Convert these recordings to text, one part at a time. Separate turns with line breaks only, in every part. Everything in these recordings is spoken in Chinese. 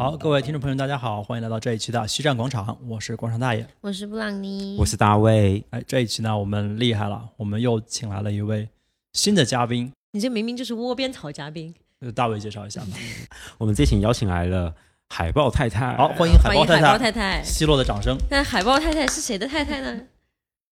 好，各位听众朋友，大家好，欢迎来到这一期的西站广场，我是广场大爷。
我是布朗尼，
我是大卫。
哎，这一期呢，我们厉害了，我们又请来了一位新的嘉宾，
你这明明就是窝边草嘉宾。
呃大卫介绍一下吧。
我们这期邀请来了海豹太太，
好，欢迎海
豹太太海
豹太
太太。
奚落的掌声。
那海豹太太是谁的太太呢？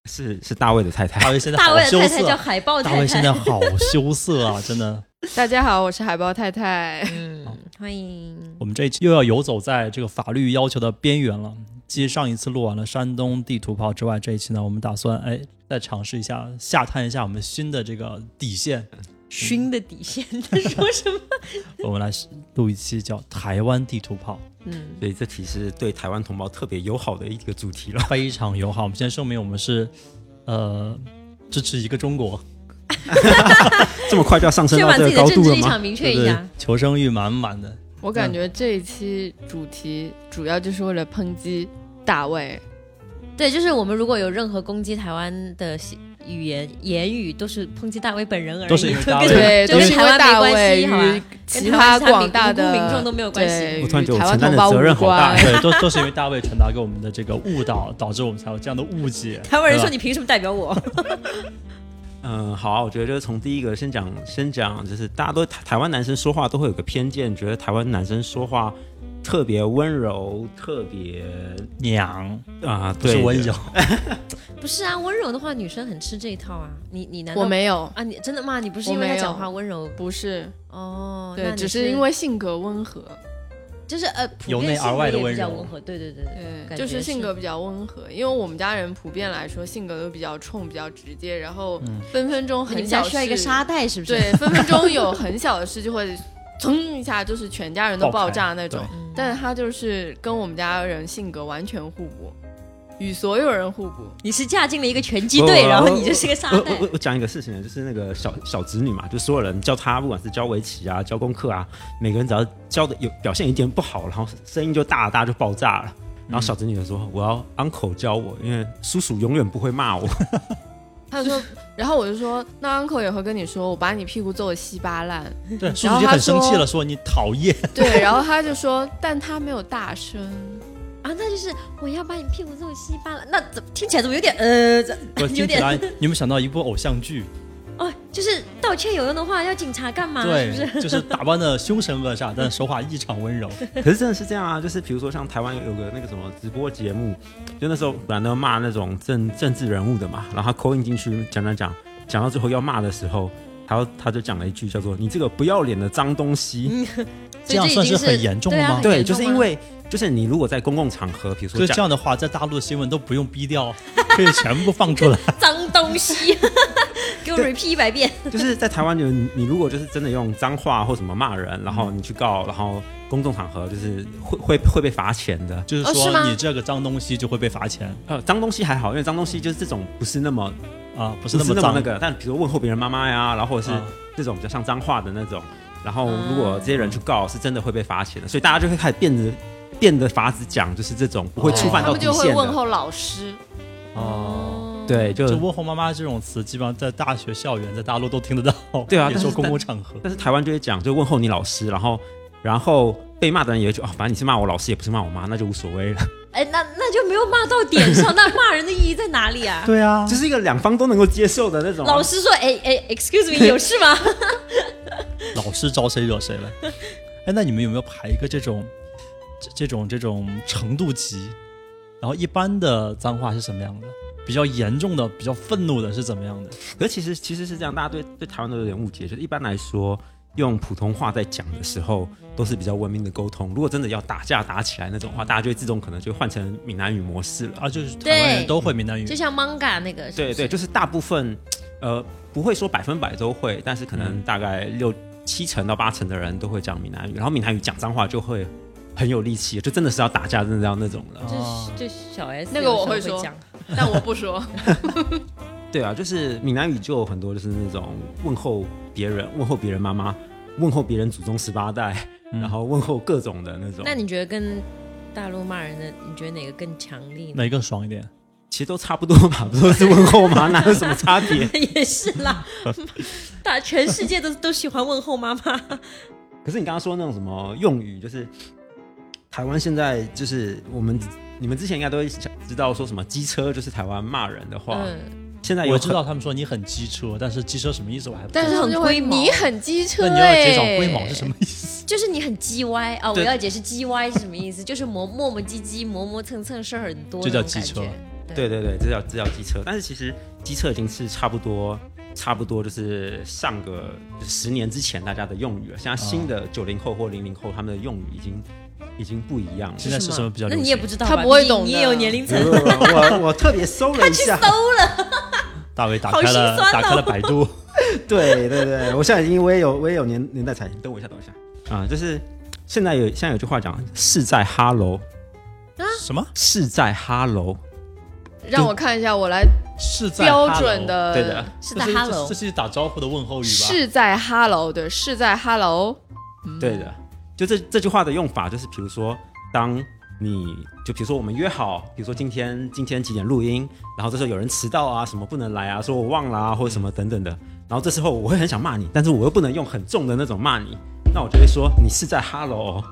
是是大卫的太太
大。卫现在
大
好羞
卫的太太叫
涩，
海豹太
大卫现在。好羞涩啊，真的。
大家好，我是海豹太太。
嗯，欢迎。
我们这一期又要游走在这个法律要求的边缘了。继上一次录完了山东地图炮之外，这一期呢，我们打算哎再尝试一下下探一下我们新的这个底线。
熏的底线，他说什么？
我们来录一期叫台湾地图炮，
嗯，
所以这题是对台湾同胞特别友好的一个主题了。
非常友好。我们先声明，我们是呃支持一个中国，
这么快就要上升
先把自
到这
己的政治
个高度了吗？
立场明确一下。
求生欲满满的。
我感觉这一期主题主要就是为了抨击大卫。
对，就是我们如果有任何攻击台湾的语言言语，都是抨击大卫本人而已，
都是因 为大卫
就跟
对，
就跟
都是因为大
台湾没关
卫
系，
其
台湾
他广大的
民众都没有关系
对
我突然觉得
与
我承担的
台湾同胞
责任好大。
对，都都是因为大卫传达给我们的这个误导，导致我们才有这样的误解。
台湾人说你凭什么代表我？
嗯，好啊，我觉得就是从第一个先讲，先讲就是大家都台台湾男生说话都会有个偏见，觉得台湾男生说话特别温柔，特别
娘
啊，
不是
对
温柔，
不是啊，温柔的话，女生很吃这一套啊。你你难道
我没有，
啊？你真的吗？你不是因为他讲话温柔
不是，
哦？
对，只是因为性格温和，
就是呃，普
由内而
遍性格也
外的温柔
比较温和。对对对
对，就是性格比较温和。因为我们家人普遍来说性格都比较冲，比较直接，然后
嗯
分分钟很小
们家需要一个
事
沙袋是不是？
对，分分钟有很小的事就会噌一下，就是全家人都爆炸那种。
嗯
但是他就是跟我们家人性格完全互补，与所有人互补。
你是嫁进了一个拳击队，然后你就是个沙
我
袋
我。我我讲一个事情呢，就是那个小小侄女嘛，就所有人教她，不管是教围棋啊、教功课啊，每个人只要教的有表现一点不好，然后声音就大大就爆炸了。然后小侄女就说：“我要 uncle 教我，因为叔叔永远不会骂我。
他就说，然后我就说，那 uncle 也会跟你说，我把你屁股揍得稀巴烂。
对，叔
然后他
叔就很生气了，说你讨厌。
对，然后他就说，但他没有大声。
啊，那就是我要把你屁股揍稀巴烂，那怎么听起来怎么有点呃，这
我
有点
听起来，你有没有想到一部偶像剧？
哦，就是道歉有用的话，要警察干嘛？是不
对，
是？
就是打扮的凶神恶煞，但是说话异常温柔。”
可是真的是这样啊，就是比如说像台湾有个那个什么直播节目，就那时候本来都骂那种政政治人物的嘛，然后他 call in 进去讲讲讲，讲到最后要骂的时候，他他就讲了一句叫做“你这个不要脸的脏东西”
这样算是很严重的吗？
对，就是因为就是你如果在公共场合，比如说
这样。的话，在大陆的新闻都不用逼掉，可以全部放出来。
脏东西，给我 repeat 一百遍。
就是在台湾，就你你如果就是真的用脏话或什么骂人，然后你去告，然后公众场合就是会会会被罚钱的。
就是说你这个脏东西就会被罚钱。
呃，脏东西还好，因为脏东西就是这种不是那么
啊，不
不
是那么脏。
那个，但比如问候别人妈妈呀，然后或者是
啊
这种比较像脏话的那种，然后如果这些人去告，是真的会被罚钱的，所以大家就会开始变得变的法子讲，就是这种不会触犯
他们
到底线的。
就会问候老师。
哦。
对，就
就问候妈妈这种词，基本上在大学校园，在大陆都听得到。
对啊
说公共场合。
但是台湾就会讲，就问候你老师，然后然后被骂的人也会觉得哦，反正你是骂我老师，也不是骂我妈，那就无所谓了。
哎，那那就没有骂到点上，那骂人的意义在哪里啊？
对啊
就是一个两方都能够接受的那种。
老师说，哎哎，excuse me，有事吗？
老师招谁惹谁了？哎，那你们有没有排一个这种这这种这种程度级？然后一般的脏话是什么样的？比较严重的、比较愤怒的是怎么样的？
可是其实其实是这样，大家对对台湾都有点误解，就是一般来说。用普通话在讲的时候，都是比较文明的沟通。如果真的要打架打起来那种话，大家就会自动可能就换成闽南语模式了。
啊，就是台湾人
对
都会闽南语
就像 manga 那个，是是
对对，就是大部分，呃，不会说百分百都会，但是可能
嗯
大概六七成到八成的人都会讲闽南语，然后闽南语讲脏话就会很有力气，就真的是要打架，真的要那种了。
哦
就就小 S
那个我
有
会说但我不说。
对啊，就是闽南语就有很多就是那种问候别人、问候别人妈妈、问候别人祖宗十八代，
嗯
然后问候各种的那种。
那你觉得跟大陆骂人的，你觉得哪个更强力？
哪一个爽一点？
其实都差不多吧，不都是问候吗？哪有什么差别？
也是啦，大全世界都都喜欢问候妈妈。
可是你刚刚说那种什么用语，就是台湾现在就是我们你们之前应该都会想知道说什么机车就是台湾骂人的话，
嗯，
现在
我知道他们说你很机车，但是机车什么意思我还不知道。
但是
很龟毛
你很机车
那你要
哎、
介绍龟毛是什么意思？
就是你很叽歪啊！我要解释叽歪是什么意思，就是磨磨磨唧唧、磨磨蹭蹭事儿很多
这
那种感
叫机车。
觉。
对对。对，这叫这叫机车，但是其实机车已经是差不多差不多就是上个十年之前大家的用语了，现在新的九零后或零零后他们的用语已经已经不一样了。
现在是什么比较
那？你也不知道，
他不会懂的。
你也有年龄层。
我我特别搜了一下，
大卫打开了
哦。
打开了百度，
对对对，我现在已经我也有我也有年年代才，等我一下，等我一下。啊，就是现在有现在有句话讲是在哈喽，
什么？
是在哈喽，
让我看一下，我来
是在
标准的，
对的，
是在
这是
Hello
这是打招呼的问候语吧？
是在 Hello 的，是在 Hello，
对的，就这这句话的用法就是，比如说，当你就比如说我们约好，比如说今天今天几点录音，然后这时候有人迟到啊，什么不能来啊，说我忘了啊，或者什么等等的，然后这时候我会很想骂你，但是我又不能用很重的那种骂你，那我就会说你是在 hello，哦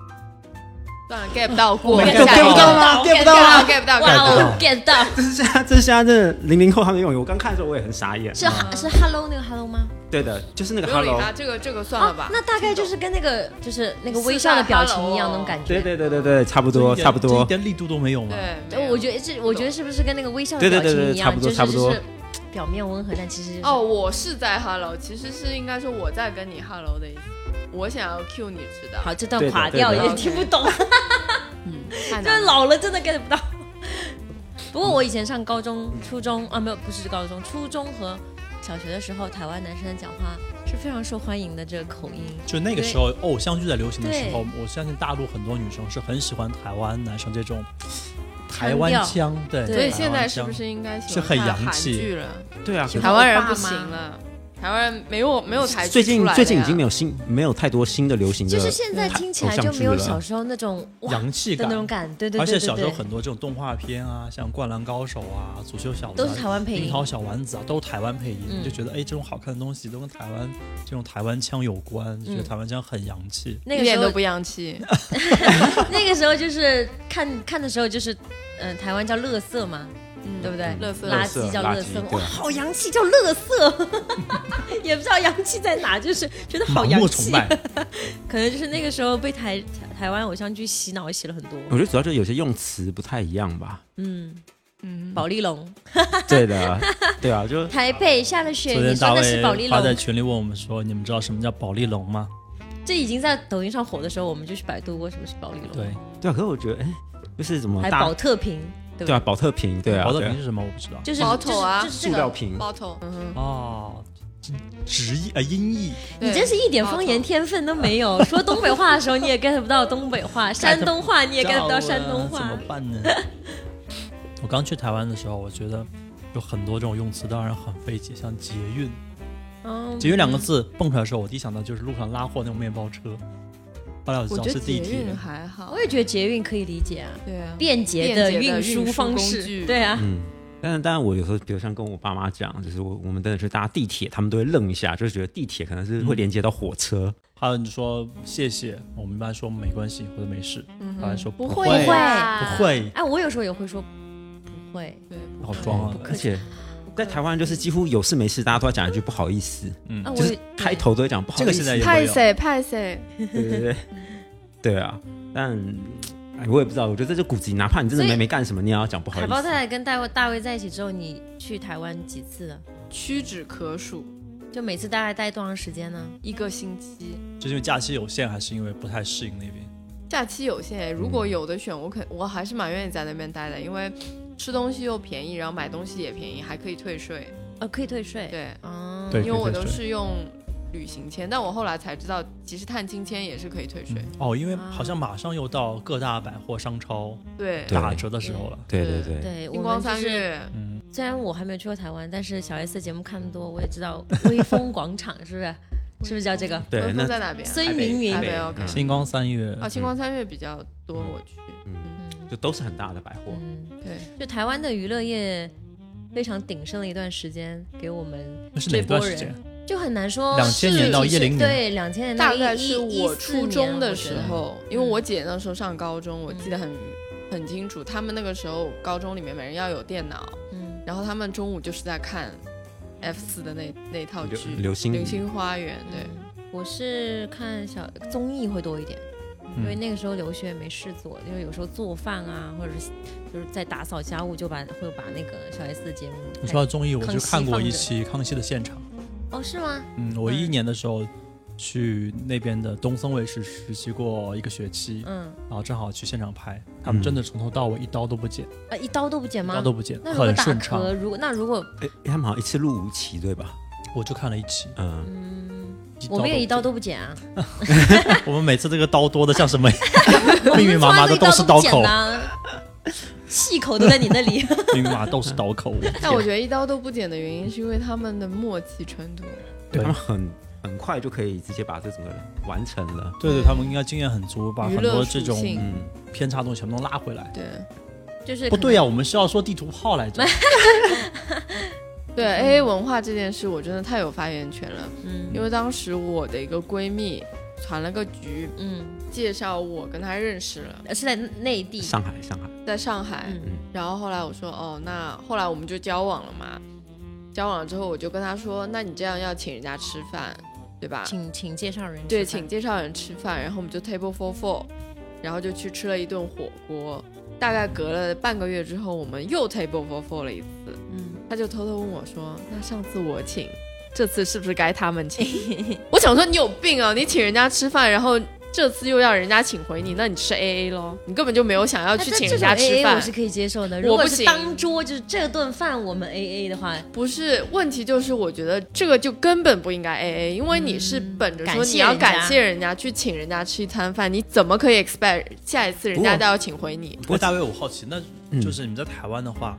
算了，get 不到过，get 不到
到
吗
？get 不到
？get 不到，
哇
get 不到。
哦，get 到
这是现在这是现在这零零后他们用语，我刚看的时候我也很傻眼。
是是 Hello 那个 Hello 吗？
对的，就是那个
不用理
hello，
他，这个这个算了吧
啊。那大概就是跟那个就是那个微笑的表情一样那种感觉。
对对对对对，差不多差不多
这一，点力度都没有吗？
对，
我觉得这，我觉得是不是跟那个微笑的
对对
表情一样，
对对差不多
就是
差不多
就是表面温和，但其实就是
哦，我是在 Hello，其实是应该说我在跟你 Hello 的意思。我想要 Q 你知道，
好，这段垮掉，
对的
有点听不懂，
嗯，太
就是
难了。
老了真的 get 不到。不过我以前上高中、初中啊，没有，不是高中，初中和小学的时候，台湾男生讲话是非常受欢迎的，这个口音。
就那个时候偶像剧在流行的时候，我相信大陆很多女生是很喜欢台湾男生这种台湾
腔
腔，对，
所以现在是不是应该喜
是很
欢韩
洋气
剧了？
对啊，
台湾人不行了，台湾没有没有台
最近最近已经没有新没有太多新的流行的，
就是现在听起来就没有小时候那种
洋气感
的那。种感，对对
而
对对对
且小时候很多这种动画片啊，像《灌篮高手》啊、《足球小子》
都
啊
是台湾配音
樱桃小丸子啊，都是台湾配音，
嗯
就觉得哎，这种好看的东西都跟台湾这种台湾腔有关，就觉得
嗯
台湾腔很洋气。
那个时候
一点都不洋气。
那个时候就是看看的时候就是，嗯、台湾叫乐色嘛，
嗯
对不对？
垃圾
垃圾叫
垃圾
乐色，好洋气，叫乐色，也不知道洋气在哪，就是觉得好洋气。
崇拜，
可能就是那个时候被台台台湾偶像剧洗脑洗了很多。
我觉得主要就是有些用词不太一样吧。
嗯，
嗯，
宝丽龙，
对的，对啊，就
台北下了雪，你说
的
是宝丽龙？
他在群里问我们说，你们知道什么叫保利龙吗？
这已经在抖音上火的时候，我们就去百度过什么是宝丽龙，
对，，
对啊。可是我觉得，哎，就是怎么
还
大
宝特瓶，对
对啊，
吧？
保特瓶，对啊，对啊
保特瓶是什么？我不知道。
就是
包头啊。
塑料瓶，
包头，嗯哼，
哦，直译啊音译，
你真是一点方言天分都没有。说东北话的时候你也 get 不到东北话，山东话你也 get 不到山东话
怎么。办呢？我刚去台湾的时候，我觉得有很多这种用词，当然很费解，像捷运。
嗯
捷运两个字蹦出来的时候，我第一想到就是路上拉货那种面包车，后来我
觉得
是地铁。
还好
我。也觉得捷运可以理解啊，
对啊，
便捷的运输方式。对啊，
嗯。但是，当然，我有时候，比如像跟我爸妈讲，就是我我们真的去搭地铁，他们都会愣一下，就是觉得地铁可能是会连接到火车。
还有你说谢谢，我们一般说没关系或者没事，
嗯
他还说
不
会
不会
不会，
哎，我有时候也会说不会，
对，
好装啊！
而且在台湾，就是几乎有事没事，大家都要讲一句不好意思，
嗯
就是开头都会讲不好意思。
这个现在
派谁派谁，
对对对，对啊。但哎，我也不知道，我觉得这就骨子里，哪怕你真的没没干什么，你也要讲不好意思
海豹太。太跟大卫大卫在一起之后，你去台湾几次了？
屈指可数，
就每次大概待多长时间呢？
一个星期。
就是因为假期有限，还是因为不太适应那边？
假期有限，如果有的选，我肯我还是蛮愿意在那边待的，因为吃东西又便宜，然后买东西也便宜，还可以退税。
呃，可以退税。
对，
啊，
对
因为我都是用旅行签，但我后来才知道，其实探亲签也是可以退税。
哦，因为
啊
好像马上又到各大百货商超
对，
打折的时候了。
对对对，
对，我
星光三月，
嗯，
虽然我还没有去过台湾，但是小 S 的节目看的多，我也知道威风广场是不是？是不是叫这个？
对，
文
那
在哪边？
孙云
云
星光三月
啊，星光三月比较多，我去。
嗯，
嗯
就都是很大的百货。
嗯，
对，
就台湾的娱乐业非常鼎盛的一段时间，给我们
那是哪
这波人
段时间？
就很难说。
2000年到一零年
对，两千年到
大概是我初中的时，候，因为
嗯
我姐那时候上高中，我记得很很清楚。他们那个时候高中里面每人要有电脑，然后他们中午就是在看 F 四的那那套剧
流星《
流星花园》。对，
嗯我是看小综艺会多一点。因为
嗯
那个时候留学没事做，因为有时候做饭啊，或者是就是在打扫家务，就把会把那个小 S 的节目。
你说到综艺，我就看过一期《康熙的现场》。
哦，是吗？
嗯，我
嗯
一一年的时候去那边的东森卫视实习过一个学期，
嗯，
然后正好去现场拍，他们真的从头到尾一刀都不剪，
啊，一刀都不剪
一
吗？
刀都不剪，
那
很顺畅。
如果那如果
哎，他们好像一次录五期对吧？
我就看了一期，
嗯，
我们也一刀
都
都不剪啊。
我们每次这个刀多的像什么？密密麻麻的都是
刀
刀口，
啊，细口都在你那里。
密密麻麻都是刀口。
但我觉得一刀都不剪的原因是因为他们的默契程度。
对
他们很很快就可以直接把这整个完成了。
对对，他们应该经验很足，把很多这种
嗯，
偏差东西全部都拉回来。
对
就是
不对呀、啊，我们是要说地图炮来着。
对，A A 文化这件事我真的太有发言权了，
嗯。
因为当时我的一个闺蜜传了个局，
嗯，
介绍我跟她认识了，
呃是在内地，
上海，上海，
在上海。
嗯。
然后后来我说哦，那后来我们就交往了嘛。交往了之后，我就跟她说，那你这样要请人家吃饭，对吧？
请请介绍人
对，
吃饭。
请介绍人吃饭，然后我们就 table for four，然后就去吃了一顿火锅。大概隔了半个月之后，我们又 table for four 了一次。
嗯，
他就偷偷问我说：“那上次我请，这次是不是该他们请？” 我想说你有病啊！你请人家吃饭，然后这次又要人家请回你，那你吃 A A 喽？你根本就没有想要去请人家吃饭
我。是可以接受的。如果
不行
当桌就是这顿饭我们 A A 的话，
不是问题，就是我觉得这个就根本不应该 A A，因为你是本着说你要感谢人家去请人家吃一餐饭，你怎么可以 expect 下一次人家都要请回你？
不过大卫，我好奇，那
嗯
就是你们在台湾的话，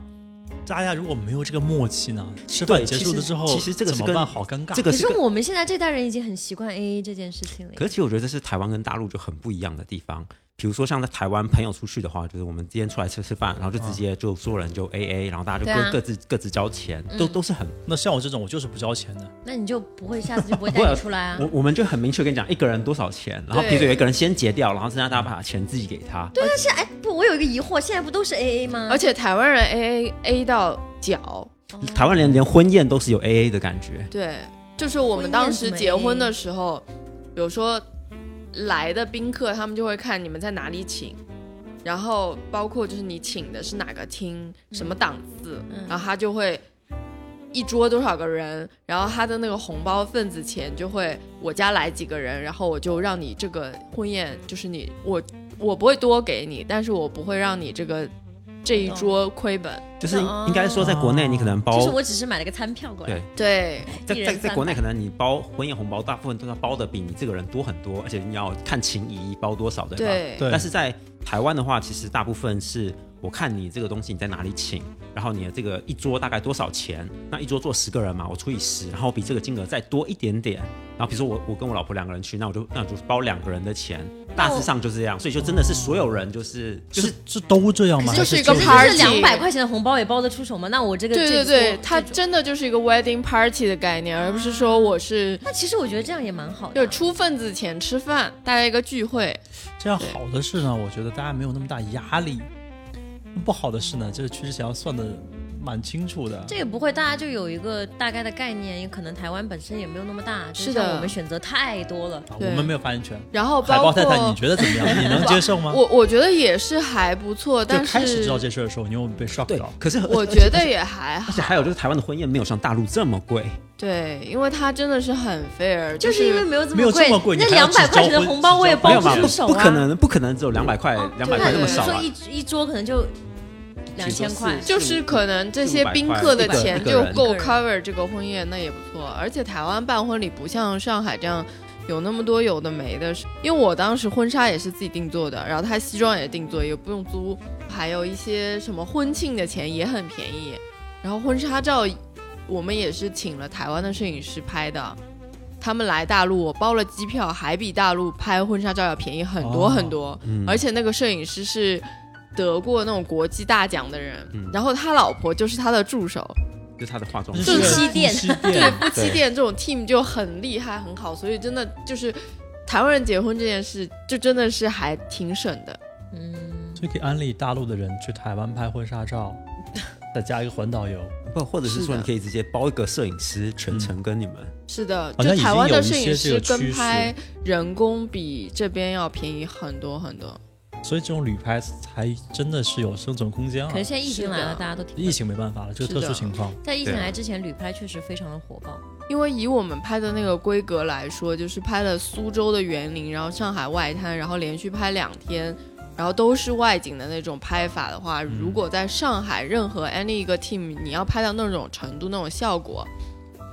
大家如果没有这个默契呢？吃
对
饭结束了之后，
其实其实这个
怎么办？好尴尬。
可
这个是跟
是我们现在这代人已经很习惯 A A 这件事情了。
可是其实我觉得这是台湾跟大陆就很不一样的地方。比如说像在台湾朋友出去的话，就是我们今天出来吃吃饭，然后就直接就所有人就 A A，然后大家就各、
啊
各自各自交钱，
嗯
都都是很
那像我这种，我就是不交钱的。
那你就不会下次就不会带你 出来啊
我？我们就很明确跟你讲一个人多少钱，然后比如说有一个人先结掉，然后剩下大家把钱自己给他。
对，但是哎，不，我有一个疑惑，现在不都是 A A 吗？
而且台湾人 A A A 到脚，
台湾人连婚宴都是有 A A 的感觉，
对，就是我们当时结婚的时候，比如说来的宾客，他们就会看你们在哪里请，然后包括就是你请的是哪个厅、什么档次，然后他就会一桌多少个人，然后他的那个红包份子钱就会我家来几个人，然后我就让你这个婚宴就是你我我不会多给你，但是我不会让你这个这一桌亏本。
就是应该说在国内你可能包
就是我只是买了个餐票过来
对，
对，
在
一人300
在在国内可能你包婚宴红包，大部分都要包的比你这个人多很多，而且你要看情谊包多少，对吧？
对。
对。
但是在台湾的话，其实大部分是我看你这个东西你在哪里请，然后你的这个一桌大概多少钱？那一桌坐十个人嘛，我除以十，然后比这个金额再多一点点。然后比如说我我跟我老婆两个人去，那我就那我就包两个人的钱，大致上就是这样。所以就真的是所有人就是 就是
是都这样吗？
就是是一个 party
就是两百块钱的红包也包得出手吗？那我这个
对对对，它真的就是一个 wedding party 的概念，而不是说我是
那其实我觉得这样也蛮好的啊。
就是出份子钱吃饭，大家一个聚会。
这样好的是呢，我觉得大家没有那么大压力；不好的是呢，就是趋势想要算的蛮清楚的。
这也不会，大家就有一个大概的概念，也可能台湾本身也没有那么大，是
的
我们选择太多了。
我们没有发言权。
然后包括
海豹太太，你觉得怎么样？你能接受吗？
我我觉得也是还不错，但
是开始知道
是
这事儿的时候，你有没有被 shock
对
到？，
可是
我觉得也还好
而
好
且。还有就是台湾的婚宴没有像大陆这么贵，
对，因为它真的是很 fair，
就是因为没有这么贵，
这么贵
那两百块钱的红包我也包？
不
不出手啊。
不可能，不可能只有两百块，
哦
两百块
对
那么少啊！
说一一桌可能就两千块，
就是可能这些宾客的钱就够 cover 这个婚宴，那也不错。而且台湾办婚礼不像上海这样有那么多有的没的，因为我当时婚纱也是自己定做的，然后他西装也定做，也不用租，还有一些什么婚庆的钱也很便宜。然后婚纱照我们也是请了台湾的摄影师拍的。他们来大陆，我包了机票，还比大陆拍婚纱照要便宜很多
哦
很多。
嗯
而且那个摄影师是得过那种国际大奖的人，
嗯
然后他老婆就是他的助手，
就是他的化妆
就
师
夫妻店
夫妻
对
店，
夫妻店这种 team 就很厉害很好，所以真的就是台湾人结婚这件事，就真的是还挺省的。
嗯，
所以可以安利大陆的人去台湾拍婚纱照，再加一个环岛游。
不，或者是说你可以直接包一个摄影师全程跟你们。
是的，就台湾的摄影师跟拍人工比这边要便宜很多很多。
所以这种旅拍才真的是有生存空间啊
可！是现在疫情来了，大家都挺
疫情没办法了，这个特殊情况。
在疫情来之前，旅拍确实非常的火爆。
因为以我们拍的那个规格来说，就是拍了苏州的园林，然后上海外滩，然后连续拍两天，然后都是外景的那种拍法的话，如果在上海任何 any 一个 team，你要拍到那种程度、那种效果，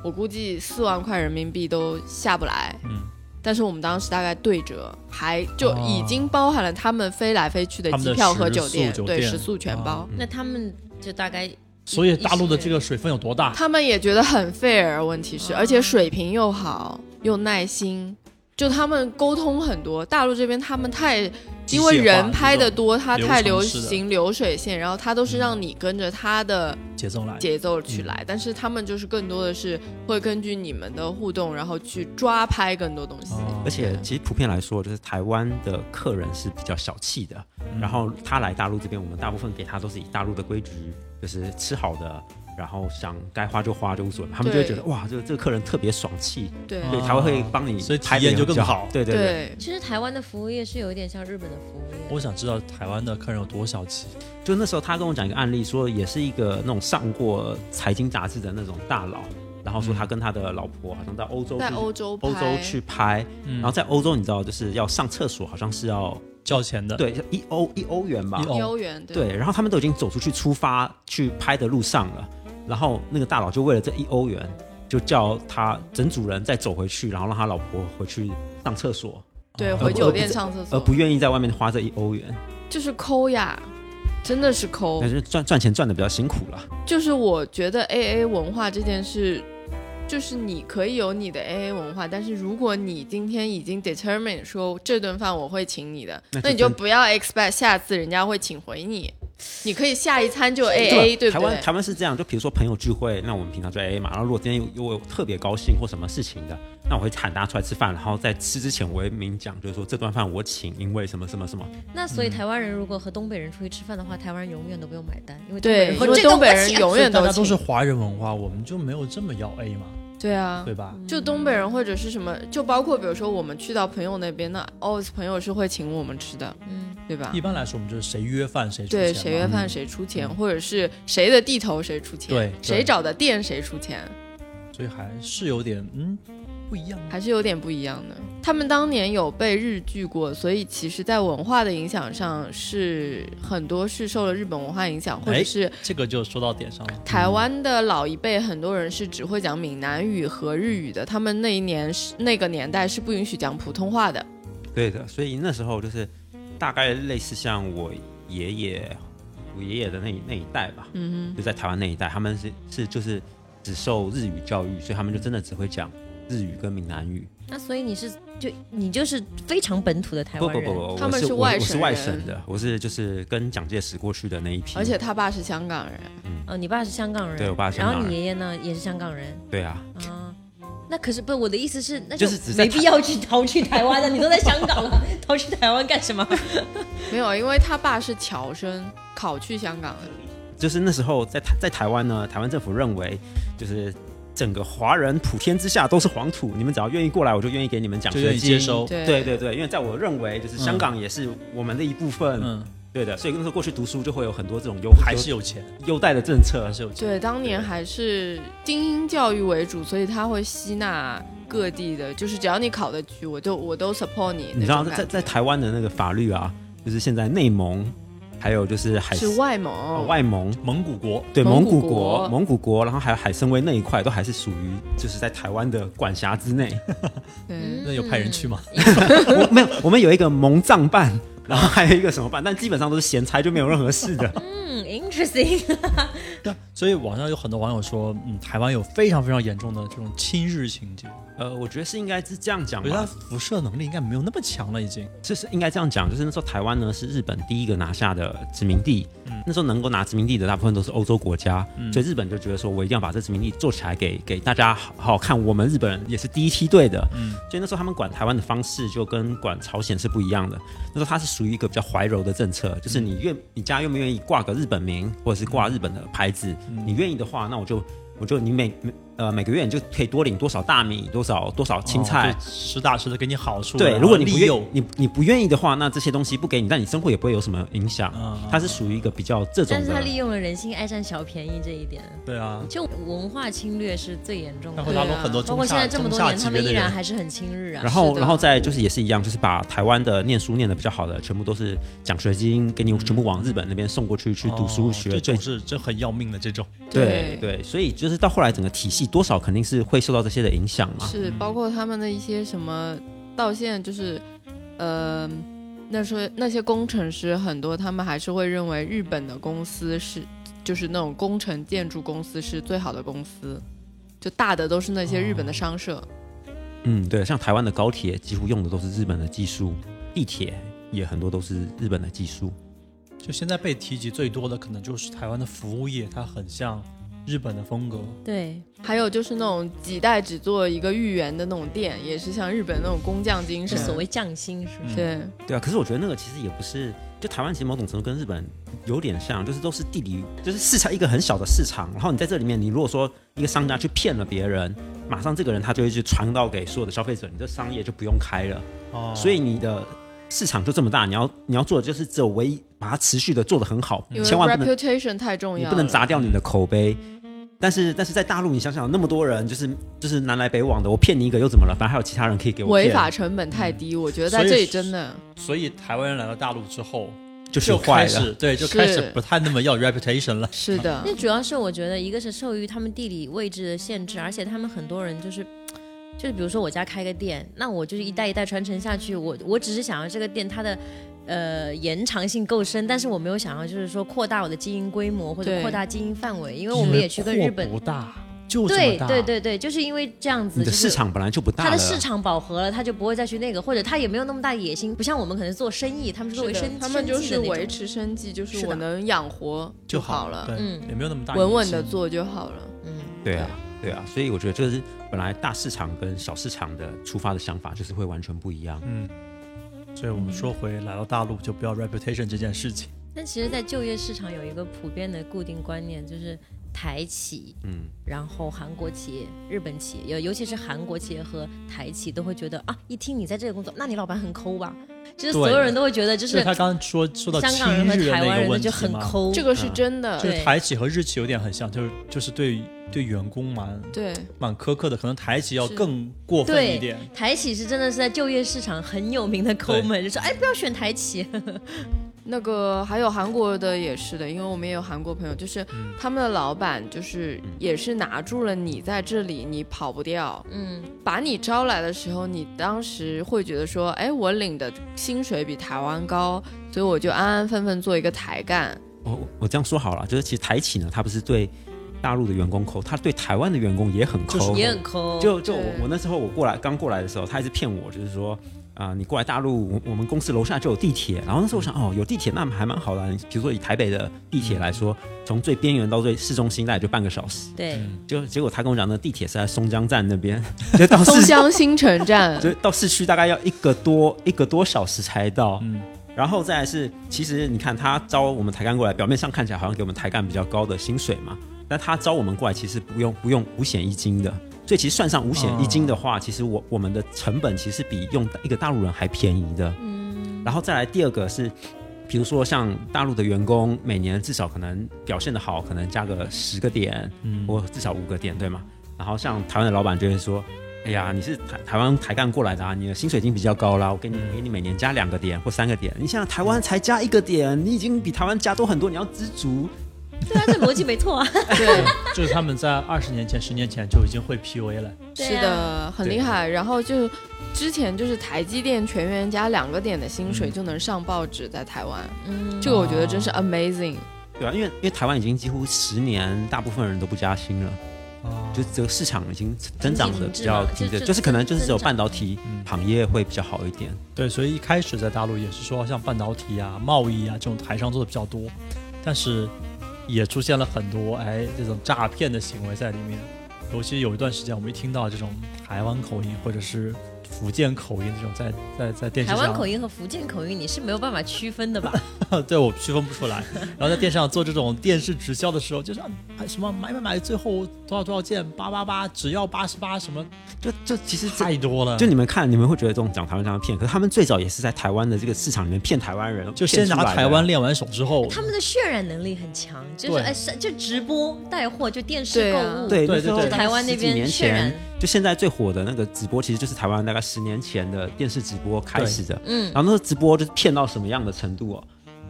我估计四万块人民币都下不来。
嗯，
但是我们当时大概对折，还就已经包含了他们飞来飞去的机票和酒店，对，
宿酒店
食宿全包。
啊
那他们就大概
所以大陆的这个水分有多大？
他们也觉得很 fair，问题是，而且水平又好，又耐心，就他们沟通很多。大陆这边他们太，因为人拍的多，他太流行流水线，然后他都是让你跟着他的
节奏来，
节奏去来，但是他们就是更多的是会根据你们的互动，然后去抓拍更多东西。
哦
而且其实普遍来说，就是台湾的客人是比较小气的，
嗯。
然后他来大陆这边，我们大部分给他都是以大陆的规矩，就是吃好的，然后想该花就花就无所谓，他们就会觉得哇，这个这个客人特别爽气，
对。
他会帮你
所以
拍
体验就更好。
对对对。
对，
其实台湾的服务业是有一点像日本的服务业。
我想知道台湾的客人有多小气。
就那时候他跟我讲一个案例，说也是一个那种上过财经杂志的那种大佬，然后说他跟他的老婆好像在欧洲
在
去
欧洲拍。
欧洲去拍，
嗯。
然后在欧洲你知道就是要上厕所，好像是要
交钱的，
对一欧一欧元吧。
一，欧。
优元，
对，然后他们都已经走出去出发去拍的路上了，然后那个大佬就为了这一欧元，就叫他整组人再走回去，然后让他老婆回去上厕所，
对，
哦
回酒店上厕所，
而不愿意在外面花这一欧元，
就是抠呀，真的是抠
但。是赚赚钱赚的比较辛苦了。
就是我觉得 A A 文化这件事，就是你可以有你的 A A 文化，但是如果你今天已经 determine 说这顿饭我会请你的，那你就不要 expect 下次人家会请回你。你可以下一餐就 A A，对不对？
台湾台湾是这样，就比如说朋友聚会，那我们平常就 A A 嘛。然后如果今天有有我特别高兴或什么事情的，那我会喊大家出来吃饭，然后在吃之前我会明讲，就是说这顿饭我请，因为什么什么什么。
那所以台湾人如果和东北人出去吃饭的话，台湾人永远都不用买单，因为
对，
和
东北人永远都
大家都是华人文化，我们就没有这么要 A 嘛，
对啊，
对吧？
就东北人或者是什么，就包括比如说我们去到朋友那边，那 always 朋友是会请我们吃的，
嗯，
对吧？
一？般来说，我们就是谁约饭谁出
对，
钱对
谁约饭谁出钱，或者是谁的地头谁出钱，
对对。
谁找的店谁出钱，
所以还是有点嗯不一样。
还是有点不一样的。他们当年有被日剧过，所以其实在文化的影响上是很多是受了日本文化影响，或者
哎
是
这个就说到点上了。
台湾的老一辈很多人是只会讲闽南语和日语的，他们那一年是那个年代是不允许讲普通话的。
对的，所以那时候就是大概类似像我爷爷、我爷爷的那一那一代吧，
嗯
就在台湾那一代，他们是是就是只受日语教育，所以他们就真的只会讲日语跟闽南语。
那所以你是就你就是非常本土的台湾人，
不不不不，
他们
是
是外省
我我是外省的，我是就是跟蒋介石过去的那一批。
而且他爸是香港人，
嗯，哦，你爸是香港人，
对我爸是香港
然后你爷爷呢也是香港人
对啊，
啊。那可是不，我的意思是，那
就是
没必要去逃去台湾的，你都在香港了，逃去台湾干什么？
没有，因为他爸是侨生，考去香港的。
就是那时候在台在台湾呢，台湾政府认为就是。整个华人普天之下都是黄土，你们只要愿意过来，我就愿意给你们奖
就
学金。
愿意接收。
对
对对对，因为在我认为，就是香港也是我们的一部分，
嗯，
对的，所以那时候过去读书就会有很多这种优
还是有钱，
优待的政策
还。是有钱。
对，当年还是精英教育为主，所以他会吸纳各地的，就是只要你考得去，我都我都 support 你。
你知道在在台湾的那个法律啊，就是现在内蒙，还有就是海
是外
哦
蒙，
外蒙，
蒙古国。
对
蒙古
国、蒙古国，然后还有海参崴那一块，都还是属于就是在台湾的管辖之内。
对
那有派人去吗？
我没有，我们有一个蒙藏办，然后还有一个什么办，但基本上都是闲猜，就没有任何事的。
嗯，interesting。
对啊，所以网上有很多网友说，嗯，台湾有非常非常严重的这种亲日情节，
呃，我觉得是应该是这样讲
我觉得它，辐射能力应该没有那么强了，已经。
就是应该这样讲，就是那时候台湾呢是日本第一个拿下的殖民地，
嗯
那时候能够拿殖民地的大部分都是欧洲国家，所以日本就觉得说我一定要把这殖民地做起来，给给大家好好看。我们日本人也是第一梯队的，嗯，所以那时候他们管台湾的方式就跟管朝鲜是不一样的。那时候它是属于一个比较怀柔的政策，就是你愿你家愿不愿意挂个日本名，或者是挂日本的牌子，你愿意的话，那我就我就你每每。呃，每个月你就可以多领多少大米，多少多少青菜，
实打实的给你好处。
对，如果你不愿你你不愿意的话，那这些东西不给你，但你生活也不会有什么影响。它是属于一个比较这种。但
是它利用了人性爱占小便宜这一点。
对啊，
就文化侵略是最严重的。
对啊，
包括现在这么多年，他们依然还是很亲日啊。
然后，然后再就是也是一样，就是把台湾的念书念的比较好的，全部都是奖学金，给你全部往日本那边送过去去读书学。
这种是这很要命的这种。
对对，所以就是到后来整个体系多少肯定是。会受到这些的影响嘛？
是，包括他们的一些什么，到现在就是，呃，那说那些工程师很多，他们还是会认为日本的公司是，就是那种工程建筑公司是最好的公司，就大的都是那些日本的商社。
嗯，对，像台湾的高铁几乎用的都是日本的技术，地铁也很多都是日本的技术。
就现在被提及最多的，可能就是台湾的服务业，它很像。日本的风格，
对，
还有就是那种几代只做一个芋圆的那种店，也是像日本那种工匠精神，
所谓匠心，是不是？
对，
对啊。可是我觉得那个其实也不是，就台湾其实某种程度跟日本有点像，就是都是地理，就是市场一个很小的市场，然后你在这里面，你如果说一个商家去骗了别人，马上这个人他就会去传到给所有的消费者，你这商业就不用开了。哦，所以你的市场就这么大，你要你要做的就是只有唯一把它持续的做得很好，千万不能
reputation 太重要，
你不能砸掉你的口碑。但是，但是在大陆，你想想，那么多人，就是就是南来北往的，我骗你一个又怎么了？反正还有其他人可以给我
违法成本太低，我觉得在这里真的。
所以台湾人来到大陆之后，
就是
开始对，就开始不太那么要 reputation 了。
是的，
那主要是我觉得，一个是受于他们地理位置的限制，而且他们很多人就是，就是比如说我家开个店，那我就是一代一代传承下去，我我只是想要这个店它的。呃，延长性够深，但是我没有想要，就是说扩大我的经营规模或者扩大经营范围，因为我们也去跟日本
不大，就
对对对对，就是因为这样子，
你的市场本来就不大，
它的市场饱和了，他就不会再去那个，或者他也没有那么大野心，不像我们可能做生意，他们是作为生，
他们就是维持生计，就是我能养活
就
好了，
嗯，也没有那么大，
稳稳的做就好了，
嗯，
对啊，对啊，所以我觉得这是本来大市场跟小市场的出发的想法就是会完全不一样，
嗯。所以我们说回来到大陆就不要 reputation 这件事情。
但其实，在就业市场有一个普遍的固定观念，就是台企，嗯，然后韩国企业、日本企业，尤尤其是韩国企业和台企，都会觉得啊，一听你在这里工作，那你老板很抠吧？就是所有人都会觉得，就是
他刚刚说说到
香港人和台湾人就很抠，
这个是真的。
就是台企和日企有点很像，就是就是对。对员工蛮
对
蛮苛刻的，可能台企要更过分一点。
台企是真的是在就业市场很有名的抠门，就说哎不要选台企。
那个还有韩国的也是的，因为我们也有韩国朋友，就是他们的老板就是也是拿住了你在这里，你跑不掉。嗯，把你招来的时候，你当时会觉得说，哎，我领的薪水比台湾高，所以我就安安分分做一个台干。
我我这样说好了，就是其实台企呢，它不是对。大陆的员工抠，他对台湾的员工也很抠，
也很抠。
就就我我那时候我过来刚过来的时候，他一直骗我，就是说啊，你过来大陆，我我们公司楼下就有地铁。然后那时候我想，哦，有地铁那还蛮好的。比如说以台北的地铁来说，从最边缘到最市中心，大概就半个小时。
对。
就结果他跟我讲，那地铁是在松江站那边，就到
松江新城站，
就到市区大概要一个多一个多小时才到。嗯。然后再是，其实你看他招我们台干过来，表面上看起来好像给我们台干比较高的薪水嘛。但他招我们过来，其实不用不用五险一金的，所以其实算上五险一金的话，其实我我们的成本其实比用一个大陆人还便宜的。嗯，然后再来第二个是，比如说像大陆的员工，每年至少可能表现的好，可能加个十个点，嗯，或至少五个点，对吗？然后像台湾的老板就会说，哎呀，你是台台湾台干过来的啊，你的薪水已经比较高了，我给你给你每年加两个点或三个点，你像台湾才加一个点，你已经比台湾加多很多，你要知足。
对啊，这逻辑没错啊。
对，
就是他们在二十年前、十年前就已经会 PUA 了。
是的，很厉害。然后就之前就是台积电全员加两个点的薪水就能上报纸，在台湾。嗯，这个我觉得真是 amazing。
对啊，因为因为台湾已经几乎十年，大部分人都不加薪了。哦。就这个市场已经增长的比较低的，就是可能就是只有半导体行业会比较好一点。
对，所以一开始在大陆也是说，像半导体啊、贸易啊这种台商做的比较多。但是也出现了很多哎这种诈骗的行为在里面。尤其有一段时间，我们一听到这种台湾口音或者是福建口音这种在在在电视
台，湾口音和福建口音你是没有办法区分的吧？
对我区分不出来。然后在电视上做这种电视直销的时候，就是啊什么买买买，最后多少多少件，八八八，只要八十八，什么
就就其实
太多了。
就你们看，你们会觉得这种讲台湾这样骗，可是他们最早也是在台湾的这个市场里面骗台湾人，
就先拿台湾练完手之后，
他们的渲染能力很强，就是哎是就直播带货，就电视购物，
对
对对对
台湾那边渲染
前，，就现在最火的那个直播，其实就是台湾大概十年前的电视直播开始的。
嗯
然后那时候直播就是骗到什么样的程度哦？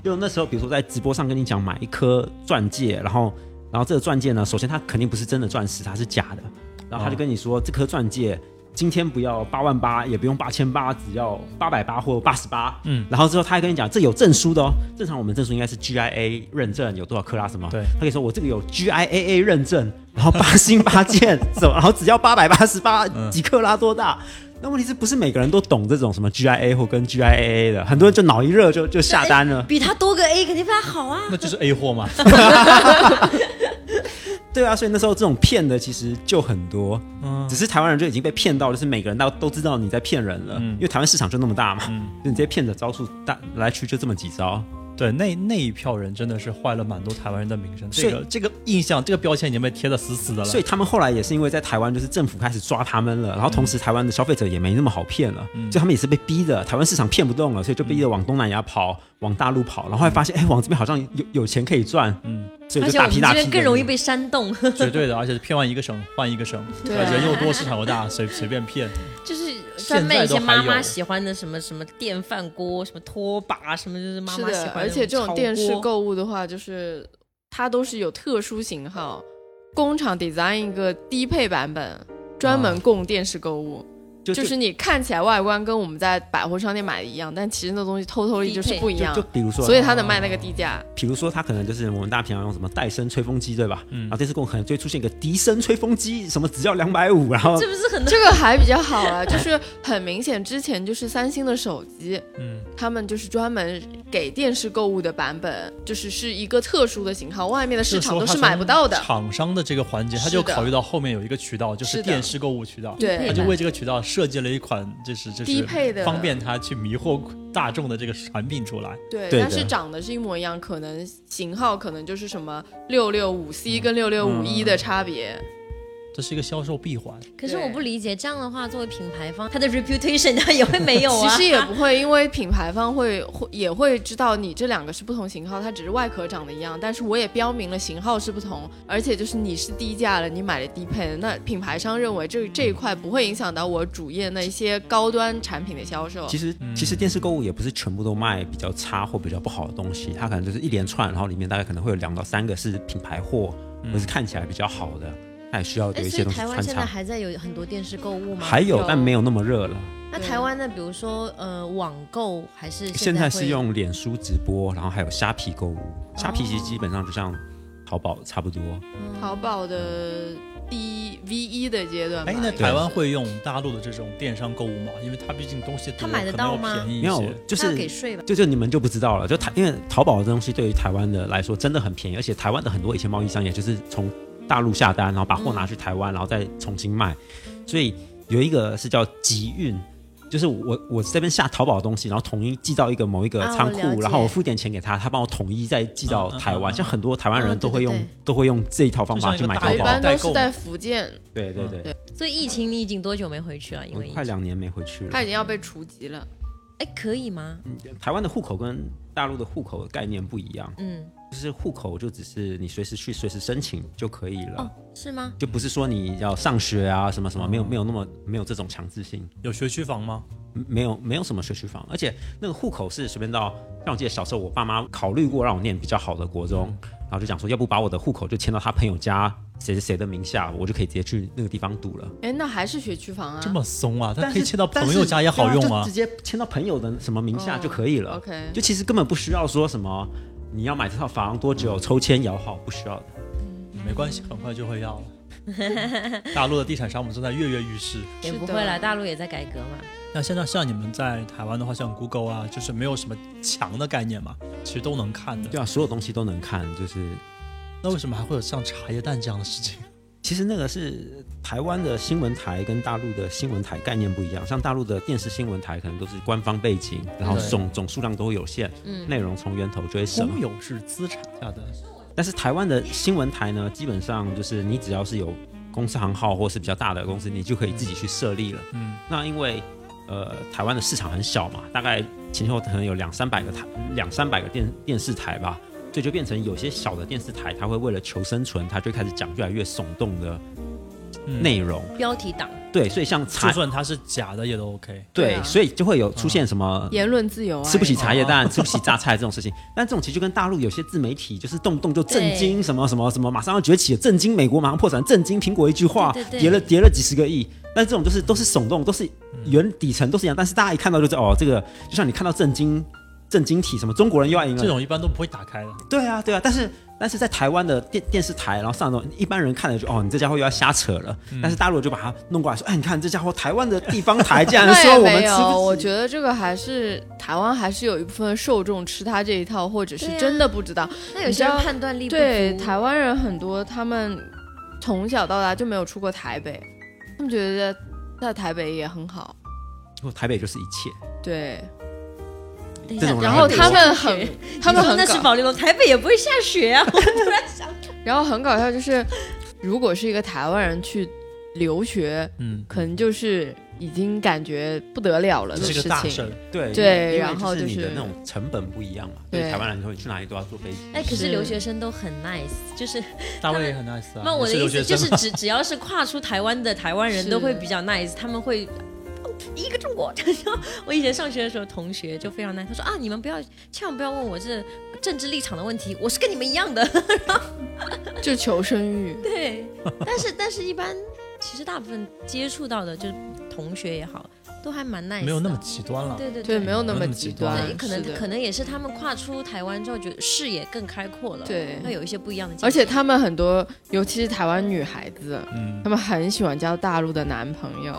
就那时候，比如说在直播上跟你讲买一颗钻戒，然后然后这个钻戒呢，首先它肯定不是真的钻石，它是假的。然后他就跟你说，这颗钻戒今天不要八万八，也不用八千八，只要八百八或八十八。
嗯
然后之后他还跟你讲，这有证书的哦。正常我们证书应该是 GIA 认证，有多少克拉什么？
对
他可以说我这个有 GIAA 认证，然后八星八件 什么，然后只要八百八十八
嗯
几克拉多大。那问题是不是每个人都懂这种什么 GIA 或跟 GIAA 的？很多人就脑一热就就下单了。
比他多个 A 肯定比他好啊。
那就是 A 货嘛。
对啊，所以那时候这种骗的其实就很多，
嗯
只是台湾人就已经被骗到，就是每个人都都知道你在骗人了，
嗯
因为台湾市场就那么大嘛，
嗯，
就你这些骗的招数大来去就这么几招。
对，那那一票人真的是坏了蛮多台湾人的名声，这个这个印象，这个标签已经被贴的死死的了。
所以他们后来也是因为在台湾，就是政府开始抓他们了，然后同时台湾的消费者也没那么好骗了，
嗯。
所以他们也是被逼的，台湾市场骗不动了，所以就逼着往东南亚跑，往大陆跑，然后后来发现，哎，往这边好像有有钱可以赚，
嗯，
所以就大批大批这
边更容易被煽动，
绝对的，而且是骗完一个省换一个省，
对啊。
人又多，市场又大，随随便骗。
就是专卖一些妈妈喜欢的什么什么电饭锅、什么拖把，什么就是妈，妈喜欢的
而且这种电视购物的话，就是它都是有特殊型号，工厂 design 一个低配版本，专门供电视购物。
就
就是你看起来外观跟我们在百货商店买的一样，但其实那东西偷偷的就是不一样
就，就比如说，
所以它能卖那个低价。
比如说他可能就是我们大家平常用什么戴森吹风机对吧？
嗯
然后电视购物可能就会出现一个迪森吹风机，什么只要两百五，然后
这不是很
这个还比较好啊，就是很明显，之前就是三星的手机，
嗯，
他们就是专门给电视购物的版本，就是是一个特殊的型号，外面的市场都是买不到的。
厂商的这个环节，他就考虑到后面有一个渠道，就是电视购物渠道，
对
他就为这个渠道设计了一款，就是就是
低配的
方便他去迷惑大众的这个产品出来。
对，
对
但是长得是一模一样，可能型号可能就是什么六六五 C 跟六六五一的差别。
这是一个销售闭环，
可是我不理解，这样的话，作为品牌方，它的 reputation 它也会没有啊。
其实也不会，因为品牌方会会也会知道你这两个是不同型号，它只是外壳长得一样，但是我也标明了型号是不同，而且就是你是低价的，你买了低配的，那品牌商认为这这一块不会影响到我主业那一些高端产品的销售。
其实
嗯
其实电视购物也不是全部都卖比较差或比较不好的东西，它可能就是一连串，然后里面大概可能会有两到三个是品牌货，
嗯
或是看起来比较好的，它也需要有一些东西
台湾现在。还在有很多电视购物吗？
还有
有，
但没有那么热了。
那台湾的，比如说呃网购还是
现在
会
是用脸书直播，然后还有虾皮购物。虾皮其实基本上就像淘宝差不多。
淘宝的第 V 一的阶段。
哎，那台湾会用大陆的这种电商购物吗？因为它毕竟东西，
它买得到吗
便宜一
没有就是
给税吧？
就就你们就不知道了，就台因为淘宝的东西对于台湾的来说真的很便宜，而且台湾的很多以前贸易商也就是从大陆下单，然后把货拿去台湾，然后再重新卖，所以有一个是叫集运。就是我我这边下淘宝的东西，然后统一寄到一个某一个仓库，然后我付点钱给他，他帮我统一再寄到台湾。
嗯嗯
像很多台湾
哦
人都会用、
对对对
都会用这一套方法去买淘宝
一般。都是在福建，
对对对，
所以疫情你已经多久没回去了？因为
快两年没回去了。
他已经要被除籍了。
哎，可以吗？
嗯台湾的户口跟大陆的户口的概念不一样，
嗯，
就是户口就只是你随时去随时申请就可以了，
哦，是吗？
就不是说你要上学啊什么什么，没有没有那么没有这种强制性，
有学区房吗？
没有没有什么学区房，而且那个户口是随便到，像我记得小时候我爸妈考虑过让我念比较好的国中，然后就讲说要不把我的户口就迁到他朋友家谁谁谁的名下，我就可以直接去那个地方读了。
哎，那还是学区房啊。
这么松啊？它
但
可以迁到朋友家也好用吗
啊就直？接迁到朋友的什么名下就可以了。
OK，
就其实根本不需要说什么你要买这套房多久抽签摇号，不需要的。
没关系，很快就会要了。大陆的地产商们正在跃跃欲试。
也不会啦，大陆也在改革嘛。
那现在像你们在台湾的话，像 Google 啊，就是没有什么强的概念嘛，其实都能看的。
对啊，所有东西都能看，就是
那为什么还会有像茶叶蛋这样的事情？
其实那个是台湾的新闻台跟大陆的新闻台概念不一样，像大陆的电视新闻台可能都是官方背景，然后总总数量都会有限，
嗯，
内容从源头就会省。
公有是资产下的，
但是台湾的新闻台呢，基本上就是你只要是有公司行号或是比较大的公司，你就可以自己去设立了。
嗯，
那因为呃台湾的市场很小嘛，大概前后可能有两三百个台两三百个电电视台吧，所以就变成有些小的电视台，它会为了求生存，它就开始讲越来越耸动的
嗯
内容。
标题党，
对，所以像
就
茶
算它是假的也都 OK。
对，
对啊
所以就会有出现什么。
言论自由啊，
吃不起茶叶蛋，吃不起榨菜这种事情，但这种其实就跟大陆有些自媒体就是动不动就震惊什么什么什么，马上要崛起，震惊美国马上破产，震惊苹果一句话跌了跌了几十个亿，但这种就是都是耸动，都是原底层都是一样，但是大家一看到就知道哦，这个就像你看到震惊震惊体什么中国人又要赢了，
这种一般都不会打开的。
对啊，对啊，但是但是在台湾的电电视台，然后上那种一般人看了就哦，你这家伙又要瞎扯了。
嗯
但是大陆就把它弄过来说，哎，你看这家伙台湾的地方台竟然 说我们
没有，
吃。
我觉得这个还是台湾还是有一部分受众吃他这一套，或者是真的不知道。
那有些人判断力不足
对，台湾人很多，他们从小到大就没有出过台北，他们觉得在台北也很好。
台北就是一切。
对，
这种人
然后他们很
雪你说
他们很搞
那是保利龙，台北也不会下雪啊。我突然想，
然后很搞笑，就是如果是一个台湾人去留学，
嗯，
可能就是已经感觉不得了了
这是
的事情。
个大事。
对
对
因为
然后
就是那种成本不一样嘛。
对
对台湾人说你去哪里都要坐飞机。
哎，可是
是
留学生都很 nice，就是
大卫也很 nice 啊。
那我的意思就是只只要是跨出台湾的台湾人都会比较 nice，他们会。哦一个中国，我以前上学的时候，同学就非常 nice，他说啊，你们不要，千万不要问我这政治立场的问题，我是跟你们一样的。
就求生欲。
对，但是但是一般其实大部分接触到的，就是同学也好，都还蛮 nice，
没有那么极端了。
对，
对对对
没有那
么
极
极端
对，可能可能也是他们跨出台湾之后，觉得视野更开阔了，
对
会有一些不一样的。
而且他们很多，尤其是台湾女孩子，
嗯
他们很喜欢交大陆的男朋友，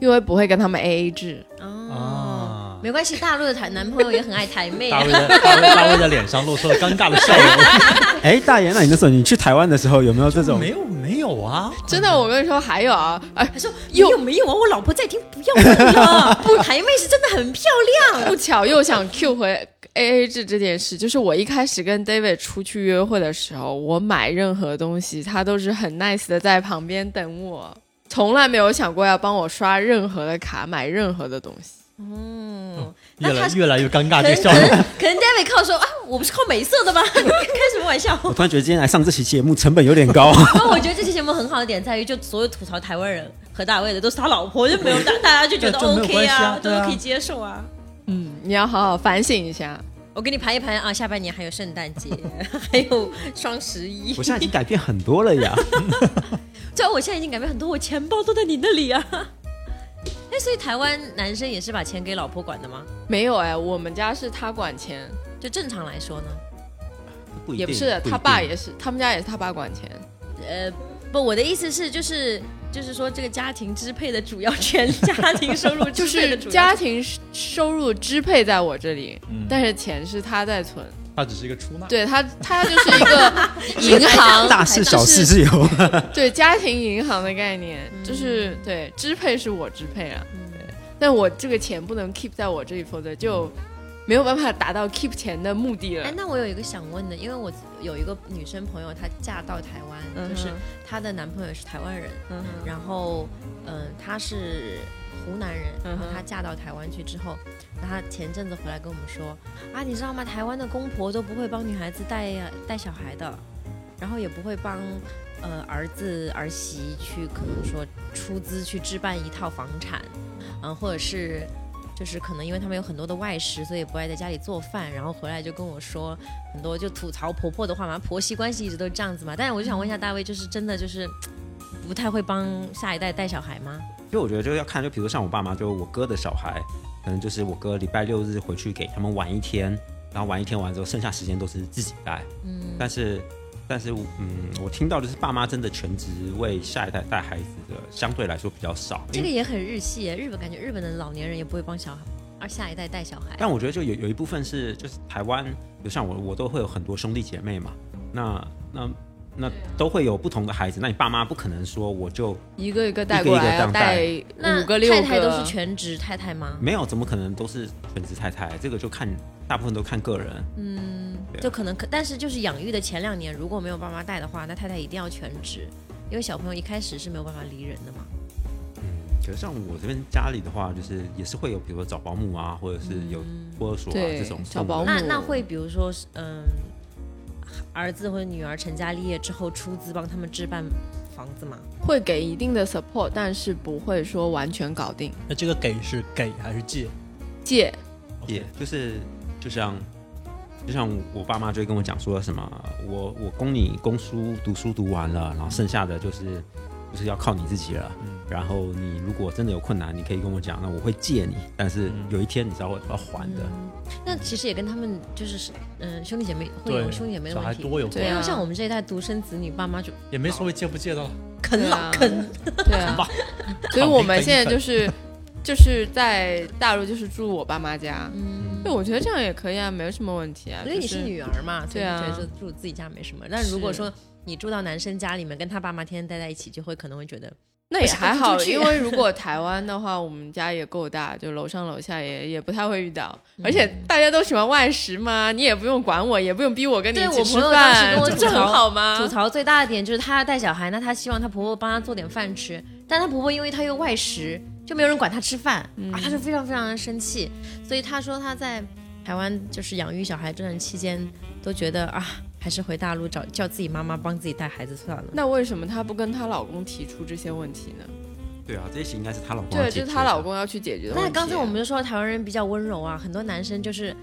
因为不会跟他们 A A 制。
哦，
啊，
没关系，大陆的台男朋友也很爱台妹啊
大卫。的大卫大卫的脸上露出了尴尬的笑容。
哎，大爷，那你那时候你去台湾的时候有没有这种？
没有没有啊，
真的，我跟你说，还有啊，哎，
他说有没有啊？我老婆在听，不要问了。不，台妹是真的很漂亮。
不巧又想 Q 回 A A 制这件事，就是我一开始跟 David 出去约会的时候，我买任何东西，他都是很 nice 的在旁边等我，从来没有想过要帮我刷任何的卡，买任何的东西。
嗯，
越来越来越尴尬这个
可能
笑容。
可能 David 靠说啊，我不是靠美色的吗？开什么玩笑？
我突然觉得今天来上这期节目成本有点高。
那我觉得这期节目很好的点在于，就所有吐槽台湾人和大卫的都是他老婆，就没有大大家就觉得 OK
啊
都可以接受啊。
嗯，你要好好反省一下。
我给你盘一盘啊，下半年还有圣诞节，还有双十一。
我现在已经改变很多了呀。
对啊，我现在已经改变很多，我钱包都在你那里啊。哎，所以台湾男生也是把钱给老婆管的吗？
没有哎，我们家是他管钱，
就正常来说呢？
不一定
也不是，他爸也是，他们家也是他爸管钱。
呃，不，我的意思是，就是就是说，这个家庭支配的主要权，家庭收入
就是家庭收入支配在我这里，
嗯
但是钱是他在存。
他只是一个出纳。
对他，他就是一个 银行，
大事小事自由。
对家庭银行的概念，
嗯
就是对支配是我支配啊，
对
但我这个钱不能 keep 在我这里，否则就没有办法达到 keep 钱的目的了
哎，。那我有一个想问的，因为我有一个女生朋友，她嫁到台湾，
嗯
就是她的男朋友是台湾人，
嗯
然后嗯、她是湖南人，然后她嫁到台湾去之后，那她前阵子回来跟我们说啊，你知道吗？台湾的公婆都不会帮女孩子带带小孩的，然后也不会帮呃儿子儿媳去可能说出资去置办一套房产，嗯、或者是。就是可能因为他们有很多的外食，所以不爱在家里做饭，然后回来就跟我说很多就吐槽婆婆的话嘛，婆媳关系一直都是这样子嘛。但是我就想问一下大卫，就是真的就是不太会帮下一代带小孩吗？
因为我觉得就要看，就比如像我爸妈，就我哥的小孩，可能就是我哥礼拜六日回去给他们玩一天，然后玩一天完之后，剩下时间都是自己带。
嗯，
但是但是嗯，我听到的是爸妈真的全职为下一代带孩子的，相对来说比较少。
这个也很日系耶，日本感觉日本的老年人也不会帮小孩，而下一代带小孩。
但我觉得就有有一部分是就是台湾，比如像我，我都会有很多兄弟姐妹嘛，那那。那都会有不同的孩子，那你爸妈不可能说我就
一个一个带过来，带五个六
个。太太都是全职太太吗？
没有，怎么可能都是全职太太？这个就看大部分都看个人。
嗯，就可能可，但是就是养育的前两年如果没有爸妈带的话，那太太一定要全职，因为小朋友一开始是没有办法离人的嘛。
嗯，可是像我这边家里的话，就是也是会有，比如说找保姆啊，或者是有托儿所啊这种
找保姆。
那那会比如说嗯。儿子或者女儿成家立业之后，出资帮他们置办房子吗？
会给一定的 support，但是不会说完全搞定。
那这个给是给还是借？
借，
借就是就像就像我爸妈就会跟我讲说什么，我我供你供书读书读完了，然后剩下的就是就是要靠你自己了。然后你如果真的有困难，你可以跟我讲，那我会借你，但是有一天你知道我要还的。
那其实也跟他们就是嗯兄弟姐妹会有兄弟姐妹的问题，
多有
对啊，像我们这一代独生子女，爸妈就
也没所谓借不借的，
啃老啃，
对啊，所以我们现在就是就是在大陆就是住我爸妈家，嗯，对，我觉得这样也可以啊，没有什么问题啊，
因为你是女儿嘛，对啊，觉得住自己家没什么。但如果说你住到男生家里面，跟他爸妈天天待在一起，就会可能会觉得。
那也还好，因为 如果台湾的话，我们家也够大，就楼上楼下也也不太会遇到，而且大家都喜欢外食嘛，你也不用管我，也不用逼我跟你一起吃饭，这很好吗？
吐槽最大的点就是她要带小孩，那她希望她婆婆帮她做点饭吃，但她婆婆因为她又外食，就没有人管她吃饭啊，她就非常非常的生气，所以她说她在台湾就是养育小孩这段期间都觉得啊。还是回大陆找叫自己妈妈帮自己带孩子算了。
那为什么她不跟她老公提出这些问题呢？
对啊，这些应该是她老公
对，就是她老公要去解决的。
那刚才我们就说台湾人比较温柔啊，很多男生就是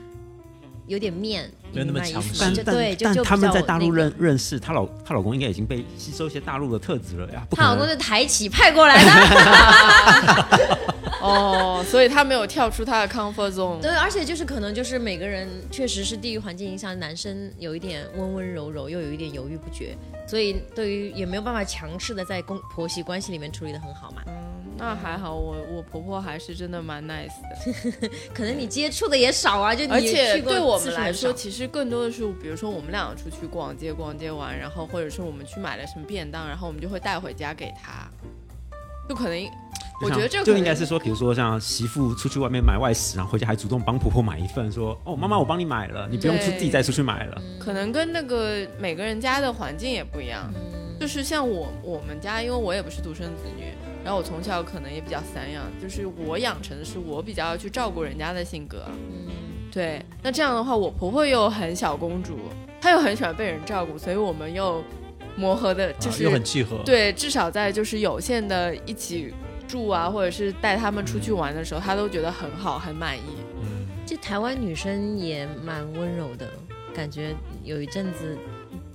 有点面，
没有那么强势。
对，
但他们在大陆认认识她老她老公，应该已经被吸收一些大陆的特质了呀。
她老公是台企派过来的。
哦，所以她没有跳出她的 comfort zone。
对，而且就是可能就是每个人确实是地域环境影响，男生有一点温温柔柔，又有一点犹豫不决，所以对于也没有办法强势的在公婆媳关系里面处理的很好嘛。
嗯，那还好，我我婆婆还是真的蛮 nice 的。
可能你接触的也少啊，就
而且对我们来说，其实更多的是，比如说我们两个出去逛街，逛街完，然后或者是我们去买了什么便当，然后我们就会带回家给他，就可能。我觉得这个
就应该是说，比如说像媳妇出去外面买外食，然后回家还主动帮婆婆买一份，说：“哦，妈妈，我帮你买了，你不用出自己再出去买了。”
可能跟那个每个人家的环境也不一样。就是像我我们家，因为我也不是独生子女，然后我从小可能也比较散养，就是我养成的是我比较要去照顾人家的性格。嗯，对。那这样的话，我婆婆又很小公主，她又很喜欢被人照顾，所以我们又磨合的，就是
又很契合。
对，至少在就是有限的一起。住啊，或者是带他们出去玩的时候，她都觉得很好，很满意。
嗯，这台湾女生也蛮温柔的，感觉有一阵子，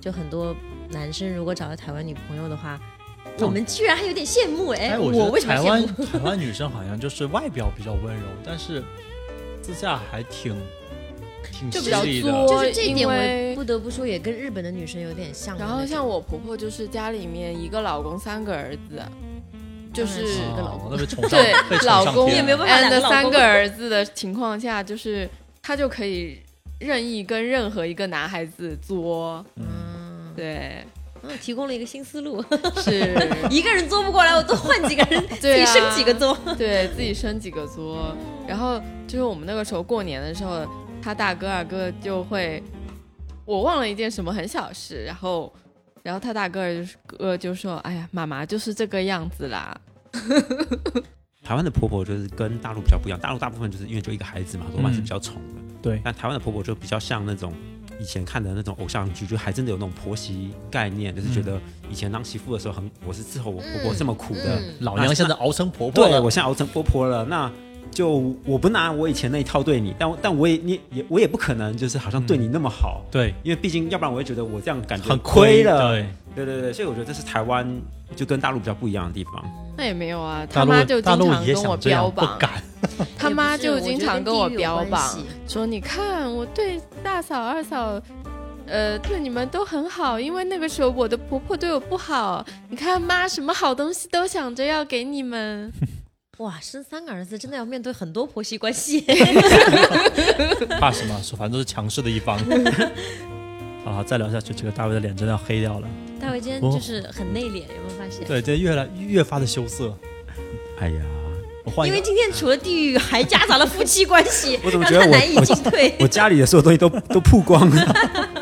就很多男生如果找到台湾女朋友的话，我们居然还有点羡慕哎。我为什么
台湾 台湾女生好像就是外表比较温柔，但是私下还挺挺
就比较
作，
就是这一点我不得不说也跟日本的女生有点像。
然后像我婆婆就是家里面一个老公三个儿子。就是
对
老公
也没有办法
的三个儿子的情况下，就是她就可以任意跟任何一个男孩子作。嗯，对，
嗯，提供了一个新思路，
是
一个人做不过来，我多换几个人，自己生几个作，
对自己生几个作。然后就是我们那个时候过年的时候，他大哥二哥就会，我忘了一件什么很小事，然后。然后他大哥就是哥就说：“哎呀，妈妈就是这个样子啦。”
台湾的婆婆就是跟大陆比较不一样，大陆大部分就是因为就一个孩子嘛，多半是比较宠的。
对，
但台湾的婆婆就比较像那种以前看的那种偶像剧，就还真的有那种婆媳概念，就是觉得以前当媳妇的时候很，我是伺候我婆婆这么苦的，
老娘现在熬成婆婆了，
对我现在熬成婆婆了，那。就我不拿我以前那一套对你，但但我也你也我也不可能就是好像对你那么好，
对，
因为毕竟要不然我会觉得我这样感觉
很
亏
了，
对对对对，所以我觉得这是台湾就跟大陆比较不一样的地方。
那也没有啊，他妈就经常跟我标榜，他妈就经常跟我标榜说，你看我对大嫂二嫂呃，对你们都很好，因为那个时候我的婆婆对我不好。你看妈，什么好东西都想着要给你们。
哇，生三个儿子真的要面对很多婆媳关系。
怕什么？说反正都是强势的一方。啊，再聊下去，这个大卫的脸真的要黑掉了。
大卫今天就是很内敛，有没有发现？
对，今天越来越发的羞涩。
哎呀，
我换，
因为今天除了地狱，还夹杂了夫妻关系，
我怎么觉得
让他难以
我
进退。
我家里的所有东西都都曝光了。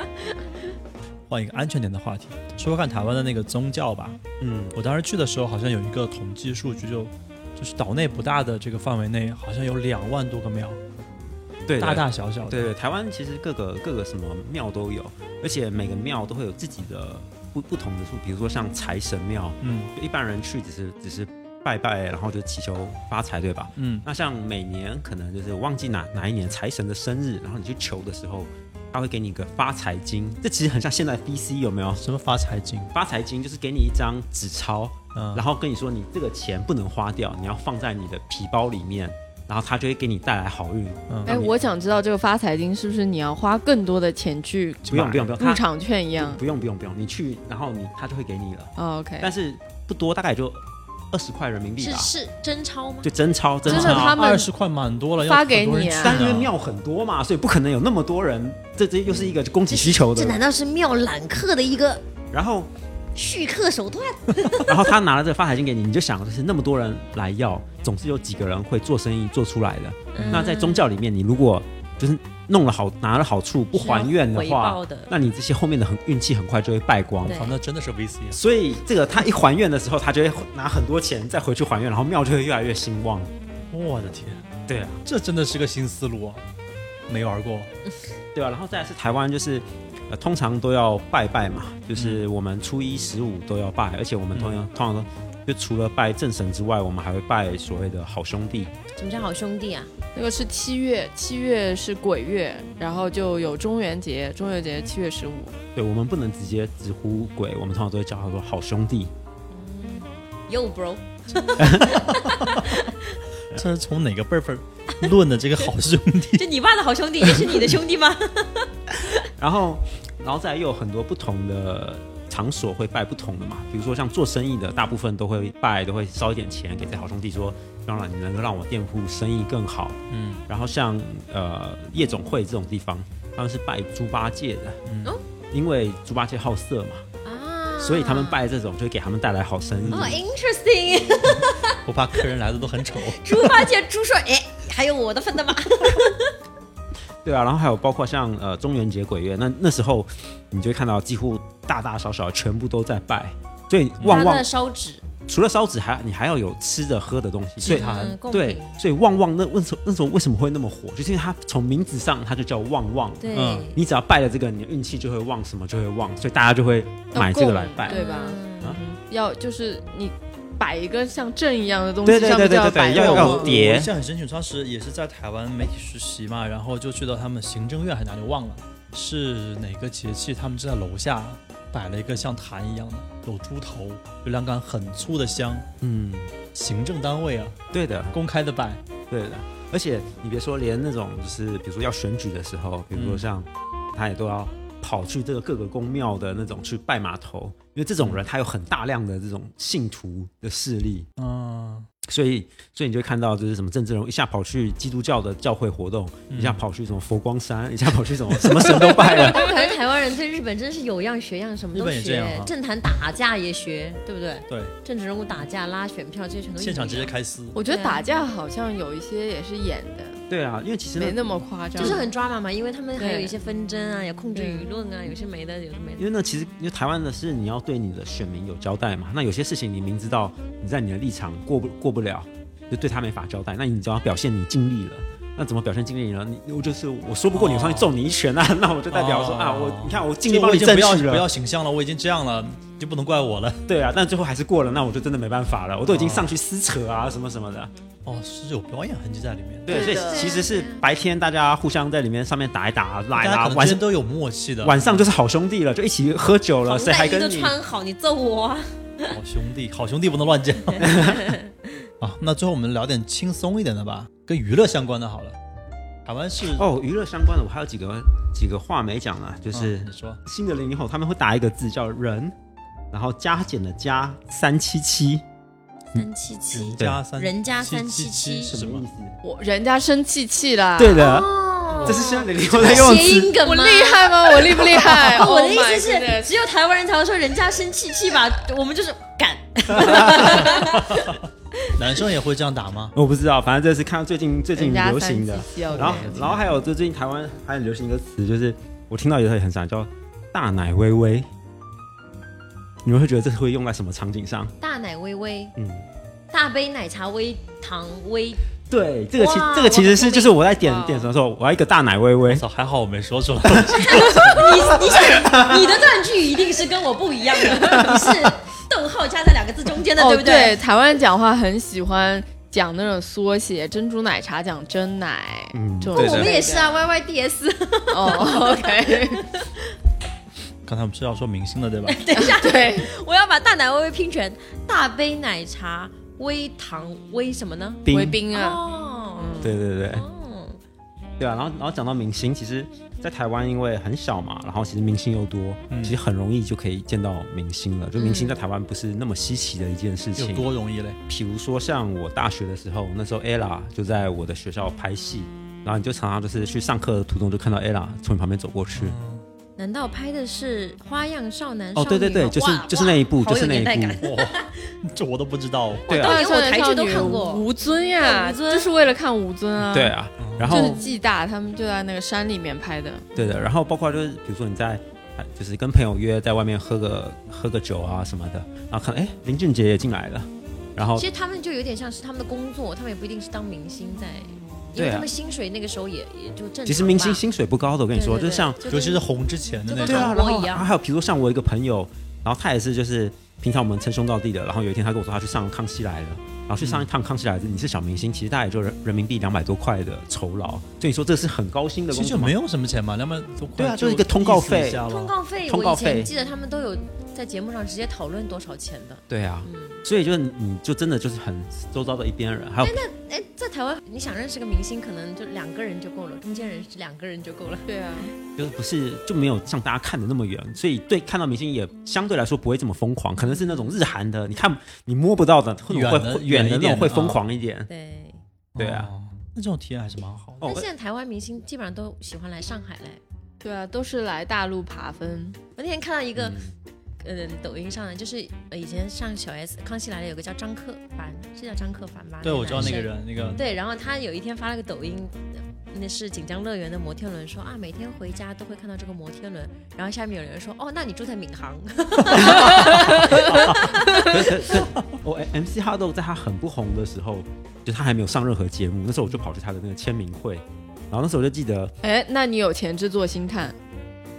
换一个安全点的话题，说说看台湾的那个宗教吧。
嗯，
我当时去的时候，好像有一个统计数据就，就是岛内不大的这个范围内，好像有两万多个庙，
对的
大大小小的。
对对，台湾其实各个各个什么庙都有，而且每个庙都会有自己的不不同的处，比如说像财神庙，
嗯
一般人去只是只是拜拜，然后就祈求发财，对吧？
嗯，
那像每年可能就是忘记哪哪一年财神的生日，然后你去求的时候，他会给你一个发财金，这其实很像现在 VC 有没有？
什么发财金？
发财金就是给你一张纸钞，
嗯，
然后跟你说你这个钱不能花掉，你要放在你的皮包里面，然后他就会给你带来好运。
嗯
哎，我想知道这个发财金是不是你要花更多的钱去
不用不用不用，他
入场券一样？
不用不用不用，你去然后你他就会给你了，
哦，OK，
但是不多，大概也就二十块人民币吧，
是是真钞吗？
就真钞真
的他们
二十块蛮多了，要
发给你啊
因为庙很多嘛，所以不可能有那么多人，这这又是一个供给需求的。
这难道是庙揽客的一个
然后
续客手段？
然后他拿了这个发财金给你，你就想就是那么多人来要，总是有几个人会做生意做出来的。
嗯
那在宗教里面，你如果就是弄了好拿了好处不还愿的话
的，
那你这些后面的很运气很快就会败光。
那真的是 VC 啊。
所以这个他一还愿的时候，他就会拿很多钱再回去还愿，然后庙就会越来越兴旺。
我的天，
对啊，
这真的是个新思路啊！没玩过，
对啊，然后再来是台湾，就是呃通常都要拜拜嘛，就是我们初一十五都要拜，而且我们通常、通常都就除了拜正神之外，我们还会拜所谓的好兄弟。
什么叫好兄弟啊？
那个是七月，七月是鬼月，然后就有中元节，中元节七月十五。
对，我们不能直接直呼鬼，我们通常都会叫他说好兄弟。
Yo bro，
这是从哪个辈分论的这个好兄弟？
这你爸的好兄弟也是你的兄弟吗？
然后，然后再又有很多不同的场所会拜不同的嘛，比如说像做生意的，大部分都会拜，都会烧一点钱给这好兄弟说，当然你能够让我店铺生意更好。
嗯，
然后像呃夜总会这种地方，他们是拜猪八戒的，
嗯
哦
因为猪八戒好色嘛，
啊，
所以他们拜这种就会给他们带来好生意。
哦，interesting，
我怕客人来的都很丑。
猪八戒、猪说，哎，还有我的份的吗？
对啊，然后还有包括像呃中元节鬼月，那那时候你就会看到几乎大大小小全部都在拜，所以旺旺
烧纸，
除了烧纸，还你还要有吃的喝的东西，所以对，所以旺旺那为什么那时候为什么会那么火？就是因为它从名字上它就叫旺旺，
对，
嗯
你只要拜了这个，你的运气就会旺，什么就会旺，所以大家就会买这个来拜。
对吧
嗯
啊
要就是你摆一个像阵一样的东西，
对对
上面就
对对对
摆
要有碟
我印象很深刻，当时也是在台湾媒体实习嘛，然后就去到他们行政院还是哪里忘了，是哪个节气，他们就在楼下摆了一个像坛一样的，有猪头，有两杆很粗的香，
嗯，
行政单位啊，
对的，
公开的摆，
对的。而且你别说，连那种就是比如说要选举的时候，比如说
嗯。
像他也都要跑去这个各个宫庙的那种去拜码头，因为这种人他有很大量的这种信徒的势力，
嗯，
所以所以你就会看到就是什么政治人物一下跑去基督教的教会活动，
嗯。
一下跑去什么佛光山，一下跑去什么 什么神都拜了。
但 可能台湾人对日本真是有样学样，什么都
日本也这样哈，
学政坛打架也学，对不对？
对，
政治人物打架拉选票，这些全都
现场直接开撕，
我觉得打架好像有一些也是演的，
对啊，因为其实
没那么夸张，
就是很 drama 嘛，因为他们还有一些纷争啊，有控制舆论啊，有些没的，有些没的。
因为那其实因为台湾的是你要对你的选民有交代嘛，那有些事情你明知道你在你的立场过不过不了，就对他没法交代，那你只要表现你尽力了。那怎么表现尽力呢？你我就是我说不过你，我上去揍你一拳啊！那我就代表说、
哦
啊，我你看我尽力帮你
不要
争取了，
不要形象了，我已经这样了，就不能怪我了。
对啊，但最后还是过了，那我就真的没办法了，我都已经上去撕扯啊什么什么的。
哦，是有表演痕迹在里面，
对，所以其实是白天大家互相在里面上面打一打、拉一拉，晚上
都有默契的。
晚上就是好兄弟了，就一起喝酒了，谁还跟你？
穿好，你揍我啊！
好兄弟，好兄弟不能乱讲。啊，那最后我们聊点轻松一点的吧，跟娱乐相关的好了。台湾是
哦，娱乐相关的我还有几个几个话没讲呢，就是
嗯你说
新的零零后他们会打一个字叫“人”，然后加减的加三七七，
三七七
人，家三
人家
七
三七七
什么
意？思？
我人家生气气啦。
对的，
哦
这是现在零零后在用的词。
谐音梗吗？
我厉害吗？我厉不厉害？
我的
Oh
意思是只有台湾人才会说人家生气气吧，我们就是敢。
男生也会这样打吗？
我不知道，反正这是看到最近最近流行的然后，然后还有就最近台湾还很流行一个词，就是我听到也会很想叫“大奶微微”。你们会觉得这会用在什么场景上？
大奶微微，
嗯，
大杯奶茶微糖微，
对，这个其
哇
这个其实是
我
就是我在点点什么时候，我要一个大奶微微
还好我没说出来。
你你想你的断句一定是跟我不一样的，你是逗号加在两个字中间的，
哦，
对不对？
台湾人讲话很喜欢讲那种缩写，珍珠奶茶讲真奶，
嗯
我们也是啊，Y Y D S。
哦，OK，
刚才我们是要说明星的对吧？
等一下，
对，
我要把大奶微微拼全大杯奶茶微糖微什么呢？
冰
微冰啊，
哦，
对对对
哦，
对啊，然后然后讲到明星，其实，在台湾因为很小嘛，然后其实明星又多，
嗯
其实很容易就可以见到明星了。就明星在台湾不是那么稀奇的一件事情
有
情。
多容易嘞？
比如说像我大学的时候，那时候 ella 就在我的学校拍戏，然后你就常常就是去上课的途中就看到 ella 从你旁边走过去。
难道拍的是《花样少男少
哦，
女》
对对对，
吗
就是就是那一部，就是那一部。
哇，这我都不知道。
对啊
我台剧都看过
吴尊呀，
吴尊
就是为了看吴尊啊，
对，啊，然后
就是暨大他们就在那个山里面拍的，
对的，然后包括就是比如说你在。哎就是跟朋友约在外面喝个喝个酒啊什么的，然后看哎林俊杰也进来了，然后
其实他们就有点像是他们的工作，他们也不一定是当明星在，因
对啊。
为他们薪水那个时候也也就正常。
其实明星薪水不高的，我跟你说，
对对
就像
对
尤其是红之前的那种。
对啊，然后
一样
还有比如说像我一个朋友，然后他也是就是平常我们称兄道弟的，然后有一天他跟我说他去上《康熙来了》，然后去上一趟《康熙来了》，你是小明星，其实大概也就人人民币两百多块的酬劳，所以你说这是很高薪的工作吗
其实就没有什么钱嘛，两百多块
对啊就是一个通告费。
通告费，
通告
我以前
费
记得他们都有在节目上直接讨论多少钱的。
对啊，
嗯，
所以就是你你就真的就是很周遭的一边人，还有那
哎，在台湾你想认识个明星，可能就两个人就够了，中间人是两个人就够了。
对啊，
就是不是就没有像大家看的那么远，所以对看到明星也相对来说不会这么疯狂，可能是那种日韩的，你看你摸不到的，会
远
远的那种会疯
啊
狂一点，
对，
对啊
哦，那这种体验还是蛮好的。
哦
但现在台湾明星基本上都喜欢来上海嘞。
对啊，都是来大陆爬分，
我那天看到一个、
嗯
呃抖音上的，就是呃以前上小 S 康熙来了有个叫张克凡，是叫张克凡吧？
对，我知道那个。人，那个
对，然后他有一天发了个抖音，那是锦江乐园的摩天轮，说啊每天回家都会看到这个摩天轮，然后下面有人说哦，那你住在闵行，
我 MC Hado 在他很不红的时候，就他还没有上任何节目，那时候我就跑去他的那个签名会，然后那时候我就记得，
哎，那你有钱制作星探，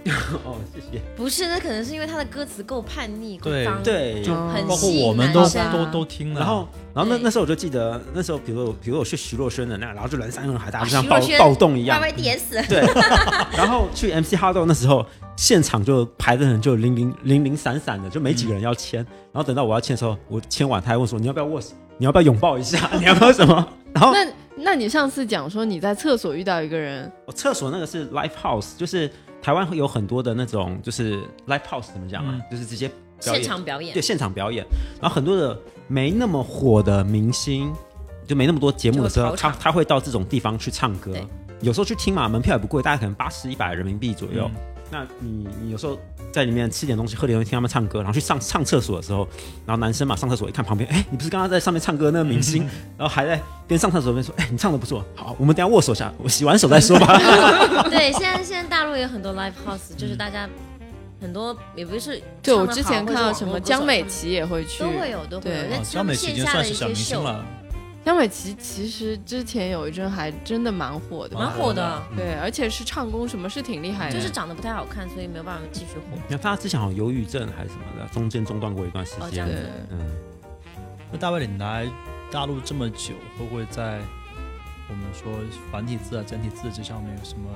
哦，谢谢，
不是，那可能是因为他的歌词够叛逆，够
对
脏，
对，
就
嗯
包括
很吸引
我们都
生
都都听了。
然后，然后那
对
那时候我就记得，那时候比如比如我去徐若瑄的那，然后就人山人海，大家就像暴
徐若瑄
暴动一样
Y，Y D S，
对。然后去 MC Hado 那时候，现场就排的人就零零零零散散的，就没几个人要签。然后等到我要签的时候，我签完，他还问说你要不要握手，你要不要拥抱一下，你要不要什么？然后
那那你上次讲说你在厕所遇到一个人，
我厕所那个是 live house，就是台湾会有很多的那种，就是 live house 怎么讲啊？
嗯
就是直接表
现
演，
场表演
对，，现场表演。然后很多的没那么火的明星，就没那么多节目的时候，他他会到这种地方去唱歌。有时候去听嘛，门票也不贵，大概可能八十一百人民币左右。
嗯
那你你有时候在里面吃点东西，喝点东西，听他们唱歌，然后去上上厕所的时候，然后男生嘛上厕所一看旁边，哎，你不是刚刚在上面唱歌的那个明星，然后还在边上厕所边说，哎，你唱的不错，好，我们等下握手下，我洗完手再说吧。
对，现在现在大陆有很多 live house，就是大家很多也不是
对我之前看到什么江美琪也会去，
都会有都会有，
对
江美琪已经算是小明星
秀
了，
江美琪其实之前有一阵还真的蛮火的，
蛮火的，
对，而且是唱功什么是挺厉害的，
就是长得不太好看，所以没有办法继续火。
你看他之前好像忧郁症还是什么的，中间中断过一段时间。嗯，
那大卫你来大陆这么久，会不会在我们说繁体字啊、简体字这上面有什么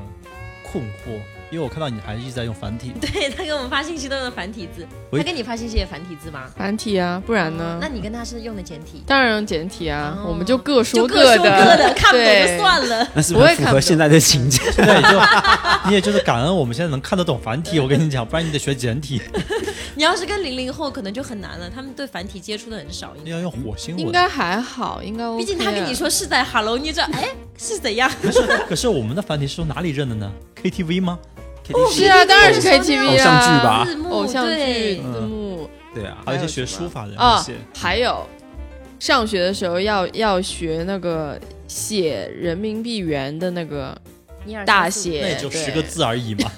困惑，因为我看到你还一直在用繁体。
对他给我们发信息都用繁体字，他给你发信息也繁体字吗？
繁体啊，不然呢？
那你跟他是用的简体？
当然用简体啊，
哦
我们就各说
各
的，
各的，看不懂就算了。
那是
不
符
会看不懂
合现在的情节？
现在也就你也就是感恩我们现在能看得懂繁体，我跟你讲，不然你得学简体，
你要是跟零零后，可能就很难了，他们对繁体接触的很少。
你要用火星文。
应该还好，应该 OK 啊。
毕竟他跟你说是在 Hello，你这哎是怎样？
可是可是我们的繁体是从哪里认的呢？KTV 吗？
是啊，当然是 KTV 啊，
偶像剧吧
偶像剧
对
字幕
对啊，
还有一些学书法的人
啊
写。
还有上学的时候要要学那个写人民币元的那个大写，
那也就
对
十个字而已嘛，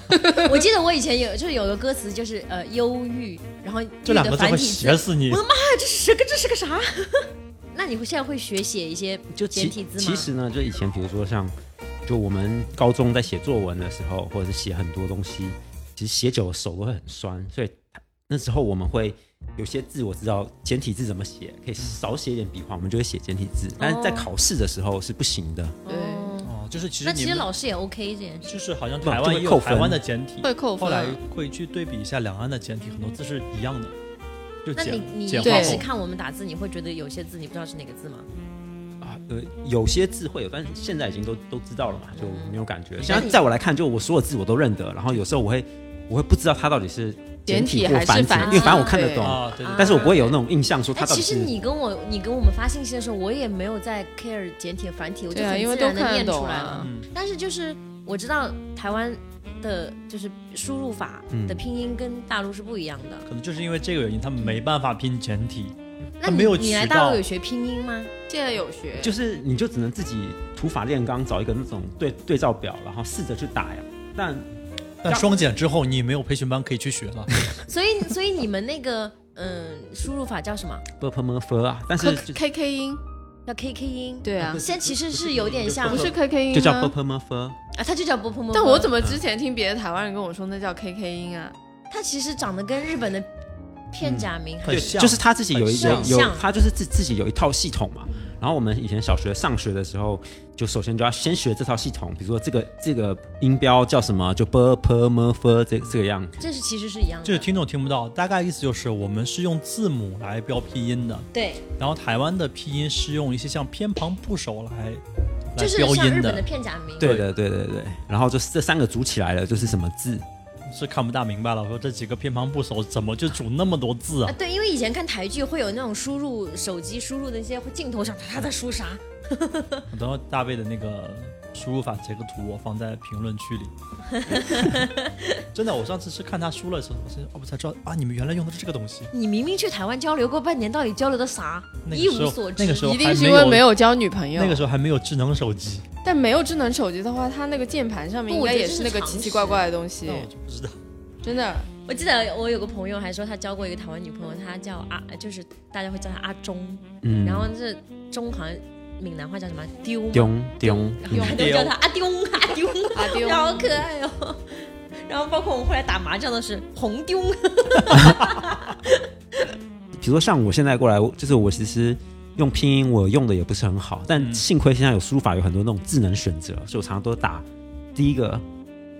我记得我以前有就是有个歌词就是呃忧郁，然后
这两个字会写死你
我。的妈呀，这是个这是个啥？那你会现在会学写一些
就
简体字吗？
其实呢，就以前比如说像，就我们高中在写作文的时候，或者是写很多东西，其实写久了手都会很酸，所以那时候我们会有些字我知道简体字怎么写，可以少写一点笔画，我们就会写简体字。但是在
哦。
考试的时候是不行的，
对。
哦。
哦，就是其实
那其实老师也 OK 这件事。
就是好像
不
台湾也
就会扣分
有台湾的简体，
会扣分
后来会去对比一下两岸的简体，很多字是一样的，就
那你你一开始。看我们打字，你会觉得有些字你不知道是哪个字吗？
啊，呃，有些字会有，但是现在已经都都知道了嘛，就没有感觉。
那
现在在我来看，就我所有字我都认得，然后有时候我会我会不知道它到底是简
简体
或繁体，
还是繁
因为反正我看得懂，
啊，对对
但是我不会有那种印象说它
哎，其
到底是
实你跟我你跟我们发信息的时候，我也没有在 care 简体繁体，我就很自然的念出来了。
懂啊。
嗯，
但是就是我知道台湾的就是输入法
嗯
的拼音跟大陆是不一样的。
可能就是因为这个原因，他们没办法拼简体，
那你
没有
你来大陆有学拼音吗？
现在有学，
就是你就只能自己土法炼钢，找一个那种对对照表，然后试着去打呀。但
但双减之后，你也没有培训班可以去学了。
所以所以你们那个嗯输入法叫什么
？b p m f 啊，但是
K K 音，
叫 KK 音。
对啊，
现在其实是有点像
不是 K K 音
就叫
吗
b p m f，
啊，它就叫波波波。
但我怎么之前听别的台湾人跟我说那叫 K K 音啊？
它其实长得跟日本的片假名很
对，
像
就是他自己有一
很
有有，他就是自自己有一套系统嘛。然后我们以前小学上学的时候，就首先就要先学这套系统，比如说这个这个音标叫什么，就 b p m f 这这个样。
这是其实是一样的。
就是听众听不到，大概意思就是我们是用字母来标拼音的，
对，
然后台湾的拼音是用一些像偏旁部首来来
就是
标音
像日本的片假名。
对的，对对对。然后就是这三个组起来了，就是什么字？
是看不大明白了。说这几个偏旁部首怎么就组那么多字啊？，
啊对，因为以前看台剧会有那种输入手机输入的一些镜头上，他在输啥？
等会大卫的那个输入法截个图，我放在评论区里。真的，我上次是看他输了的时候，我才哦我才知道啊，你们原来用的是这个东西。
你明明去台湾交流过半年，到底交流的啥？一
那个时候
无所知。
那个时候
一定是因为没有交女朋友。
那个时候还没有智能手机，
但没有智能手机的话，它那个键盘上面应该也是那个奇奇怪怪的东西
那，我就不知道。
真的。
我记得我有个朋友还说他交过一个台湾女朋友，她叫阿，就是大家会叫她阿忠，
嗯，
然后这忠好像闽南话叫什么？丢吗，
丢丢，
然后他就叫他阿丢阿丢。
阿丢。
好可爱哦。然后包括我们后来打麻将的是红丢，
比如说像我现在过来，就是我其实用拼音我用的也不是很好，但
嗯。
幸亏现在有输入法，有很多那种智能选择，所以我常常都打第一个，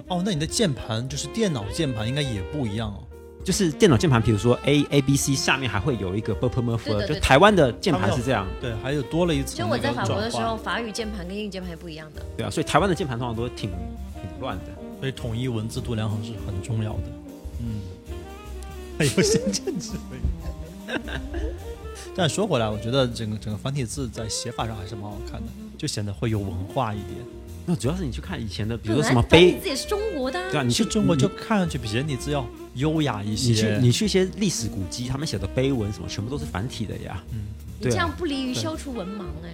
哦，那你的键盘就是电脑键盘应该也不一样哦。
就是电脑键盘，比如说 A A B C 下面还会有一个 b p m
对
f，
的对的
就台湾的键盘是这样，
对，还有多了一层
就。我在法国的时候，法语键盘跟英语键盘也不一样的。
对啊，所以台湾的键盘通常都挺挺乱的。
所以统一文字度量衡是很重要的。嗯，还有先见之明。但说回来，我觉得整个整个繁体字在写法上还是蛮好看的，就显得会有文化一点。
那主要是你去看以前的，比如说什么碑，
字也是中国的啊、
对啊，你去
去中国就看上去比简体字要优雅一些
你去
些。
你去一些历史古迹，他们写的碑文什么，全部都是繁体的呀。
嗯，
对啊
你这样不利于消除文盲哎、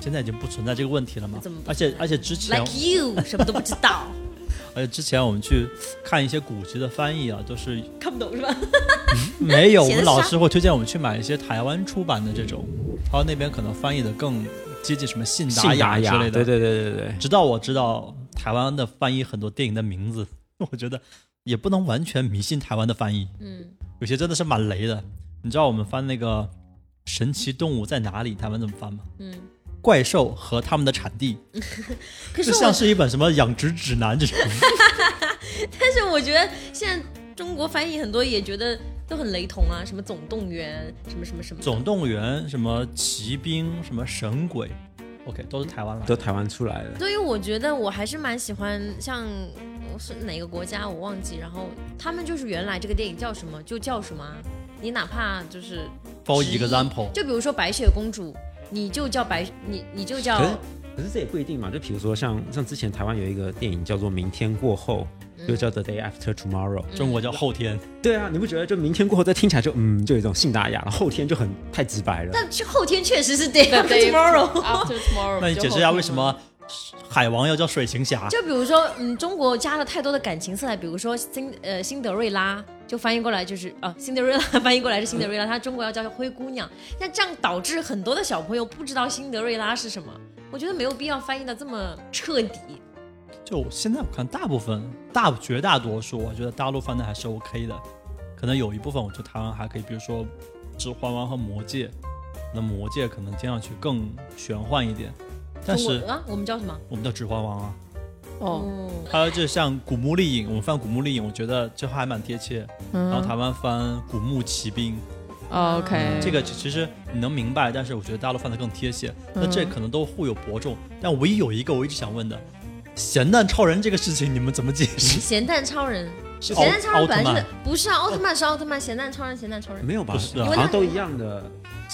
现在已经不存在这个问题了吗
怎么不？
而且而且之前
Like you，什么都不知道，
而且之前我们去看一些古籍的翻译啊，都是
看不懂是吧？
没有，我们老师会推荐我们去买一些台湾出版的这种，他说那边可能翻译的更接近什么信达
雅
之类的。
对对对对对。
直到我知道台湾的翻译很多电影的名字，我觉得也不能完全迷信台湾的翻译，
嗯，
有些真的是蛮雷的。你知道我们翻那个《神奇动物在哪里》，台湾怎么翻吗？
嗯，
怪兽和他们的产地，
可是我
就像是一本什么养殖指南这种。
但是我觉得现在中国翻译很多也觉得都很雷同啊，什么总动员，什么什么什么。
总动员、什么骑兵、什么神鬼，OK，都是台湾来的。
都台湾出来的。
所以我觉得我还是蛮喜欢像是哪个国家我忘记，然后他们就是原来这个电影叫什么就叫什么啊，你哪怕就是。
For example，
就比如说白雪公主，你就叫白，你你就叫
可是可是这也不一定嘛，就比如说像像之前台湾有一个电影叫做《明天过后》，就叫 The Day After Tomorrow。
中国叫后天。
对啊，你不觉得就明天过后，再听起来就嗯，就有一种信达雅，然后后天就很太直白了。
但后天确实是 day after tomorrow。
After tomorrow，
那你解释一下为什么海王要叫水行侠？
就比如说，嗯，中国加了太多的感情色彩，比如说辛呃辛德瑞拉，就翻译过来就是啊，辛德瑞拉翻译过来是辛德瑞拉，它中国要叫灰姑娘，那这样导致很多的小朋友不知道辛德瑞拉是什么。我觉得没有必要翻译的这么彻底。
就现在我看，大部分大绝大多数，我觉得大陆翻的还是 OK 的。可能有一部分，我觉得台湾还可以，比如说《指环王》和《魔戒》，那《魔戒》可能听上去更玄幻一点，但是
啊，我们叫什么？
我们叫《指环王》啊。
哦，
嗯，
还有就像《古墓丽影》，我们翻《古墓丽影》，我觉得这还蛮贴切。嗯然后台湾翻《古墓奇兵》，
嗯 OK，
这个其实你能明白，但是我觉得大陆翻的更贴切。那这可能都互有伯仲，但唯一有一个我一直想问的，咸蛋超人这个事情你们怎么解释？
咸蛋超人，
是
咸蛋超人本来是不是啊？奥特曼是奥特曼，咸蛋超人咸蛋超人
没有吧？
不是啊
好像都一样的，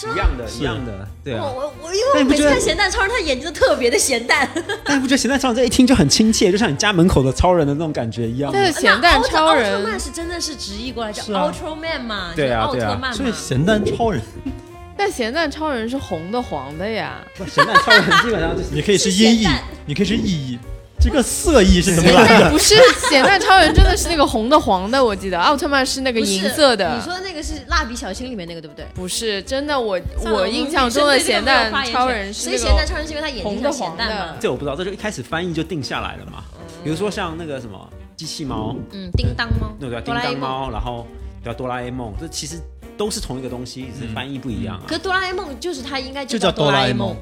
一？样的，一样的，对
我
啊。
我我，因为我每次看咸蛋超人，他眼睛都特别的咸蛋。
但你不觉得咸蛋超人这一听就很亲切，就像你家门口的超人的那种感觉一样吗？
但是咸蛋超
人奥特曼是真的是直译过来叫 Ultraman 嘛，
对啊
奥特曼嘛。
所以咸蛋超人，
但咸蛋超人是红的黄的呀，
不咸蛋超人基本上就是
你可以是
是
音译，你可以是意译，这个色艺是怎么来的？
不是咸蛋超人真的是那个红的黄的，我记得奥特曼是那个银色的
你。说的那个是蜡笔小新里面那个对不对？
不是真的，我我印象中的咸蛋超人是
所以咸蛋超人是因为他眼睛
红的
像咸
黄的。
这我不知道，这就一开始翻译就定下来了嘛。比如说像那个什么机器猫，
嗯，叮当猫，
那个叫叮。当猫，然后叫哆啦 A 梦，这其实都是同一个东西，只是翻译不一样啊。
可哆啦 A 梦就是它应该
就
叫哆
啦 A
梦
梦。，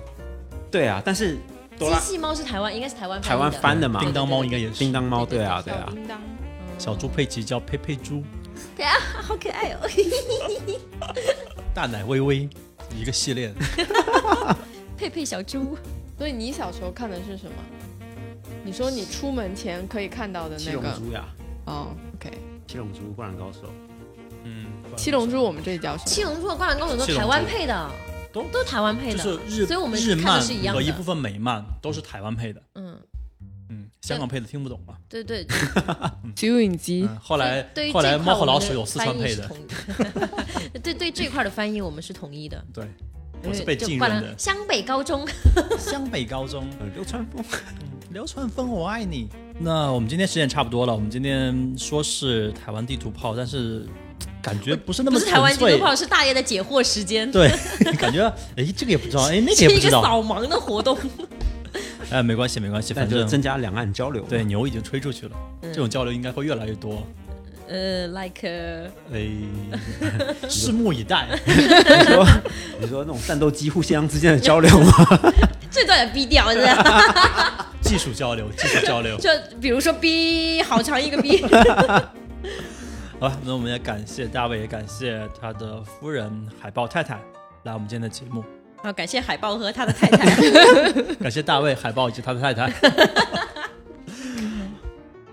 对啊，但是
机器猫是台湾，应该是台湾
台湾
翻
翻的嘛
叮当猫应该也是
叮。当猫，
对
啊，对啊。
小叮当。
小猪佩奇叫佩佩猪，
对啊，好可爱哦。
大奶微微一个系列的。
佩佩小猪，
所以你小时候看的是什么？你说你出门前可以看到的那个
龙珠呀，
哦，OK，
七龙珠、灌篮高手，
嗯，
七龙珠我们这里叫什么？
七龙珠和灌篮高手都
是
台湾配的，
都
都台湾配的，
就是日
所以我们
日漫
是一样的
和一部分美漫都是台湾配的，
嗯，
嗯，香港配的听不懂嘛。
对对。
九影机
嗯，后来后来猫和老鼠有四川配的，
对对这块的翻译我们是统一的。
对，我是被禁任的。
篮湘北高中，
湘北高中，
呃，流川枫。
流川枫，我爱你。那我们今天时间差不多了，我们今天说是台湾地图炮，但是感觉不是那么
不是台湾
纯粹
地图炮，是大爷的解惑时间，
对，感觉哎这个也不知道，哎那个
是一个
也不知道，
扫盲的活动。
哎没关系没关系，反正
增加两岸交流。
对牛已经吹出去了，
嗯
这种交流应该会越来越多，
呃，like 呃
哎，拭目以待。
你说你说那种战斗机互相之间的交流吗？
这段也逼掉，是吧？
技术交流，技术交流。
就比如说逼，好长一个逼。
好吧，那我们也感谢大卫，也感谢他的夫人海豹太太来我们今天的节目，
啊，感谢海豹和他的太太。
感谢大卫、海豹以及他的太太。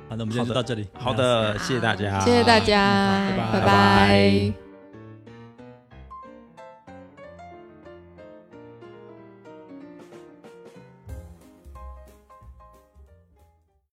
好，那我们今天就到这里。
好的，谢谢大家，
谢谢大家，
拜拜
拜拜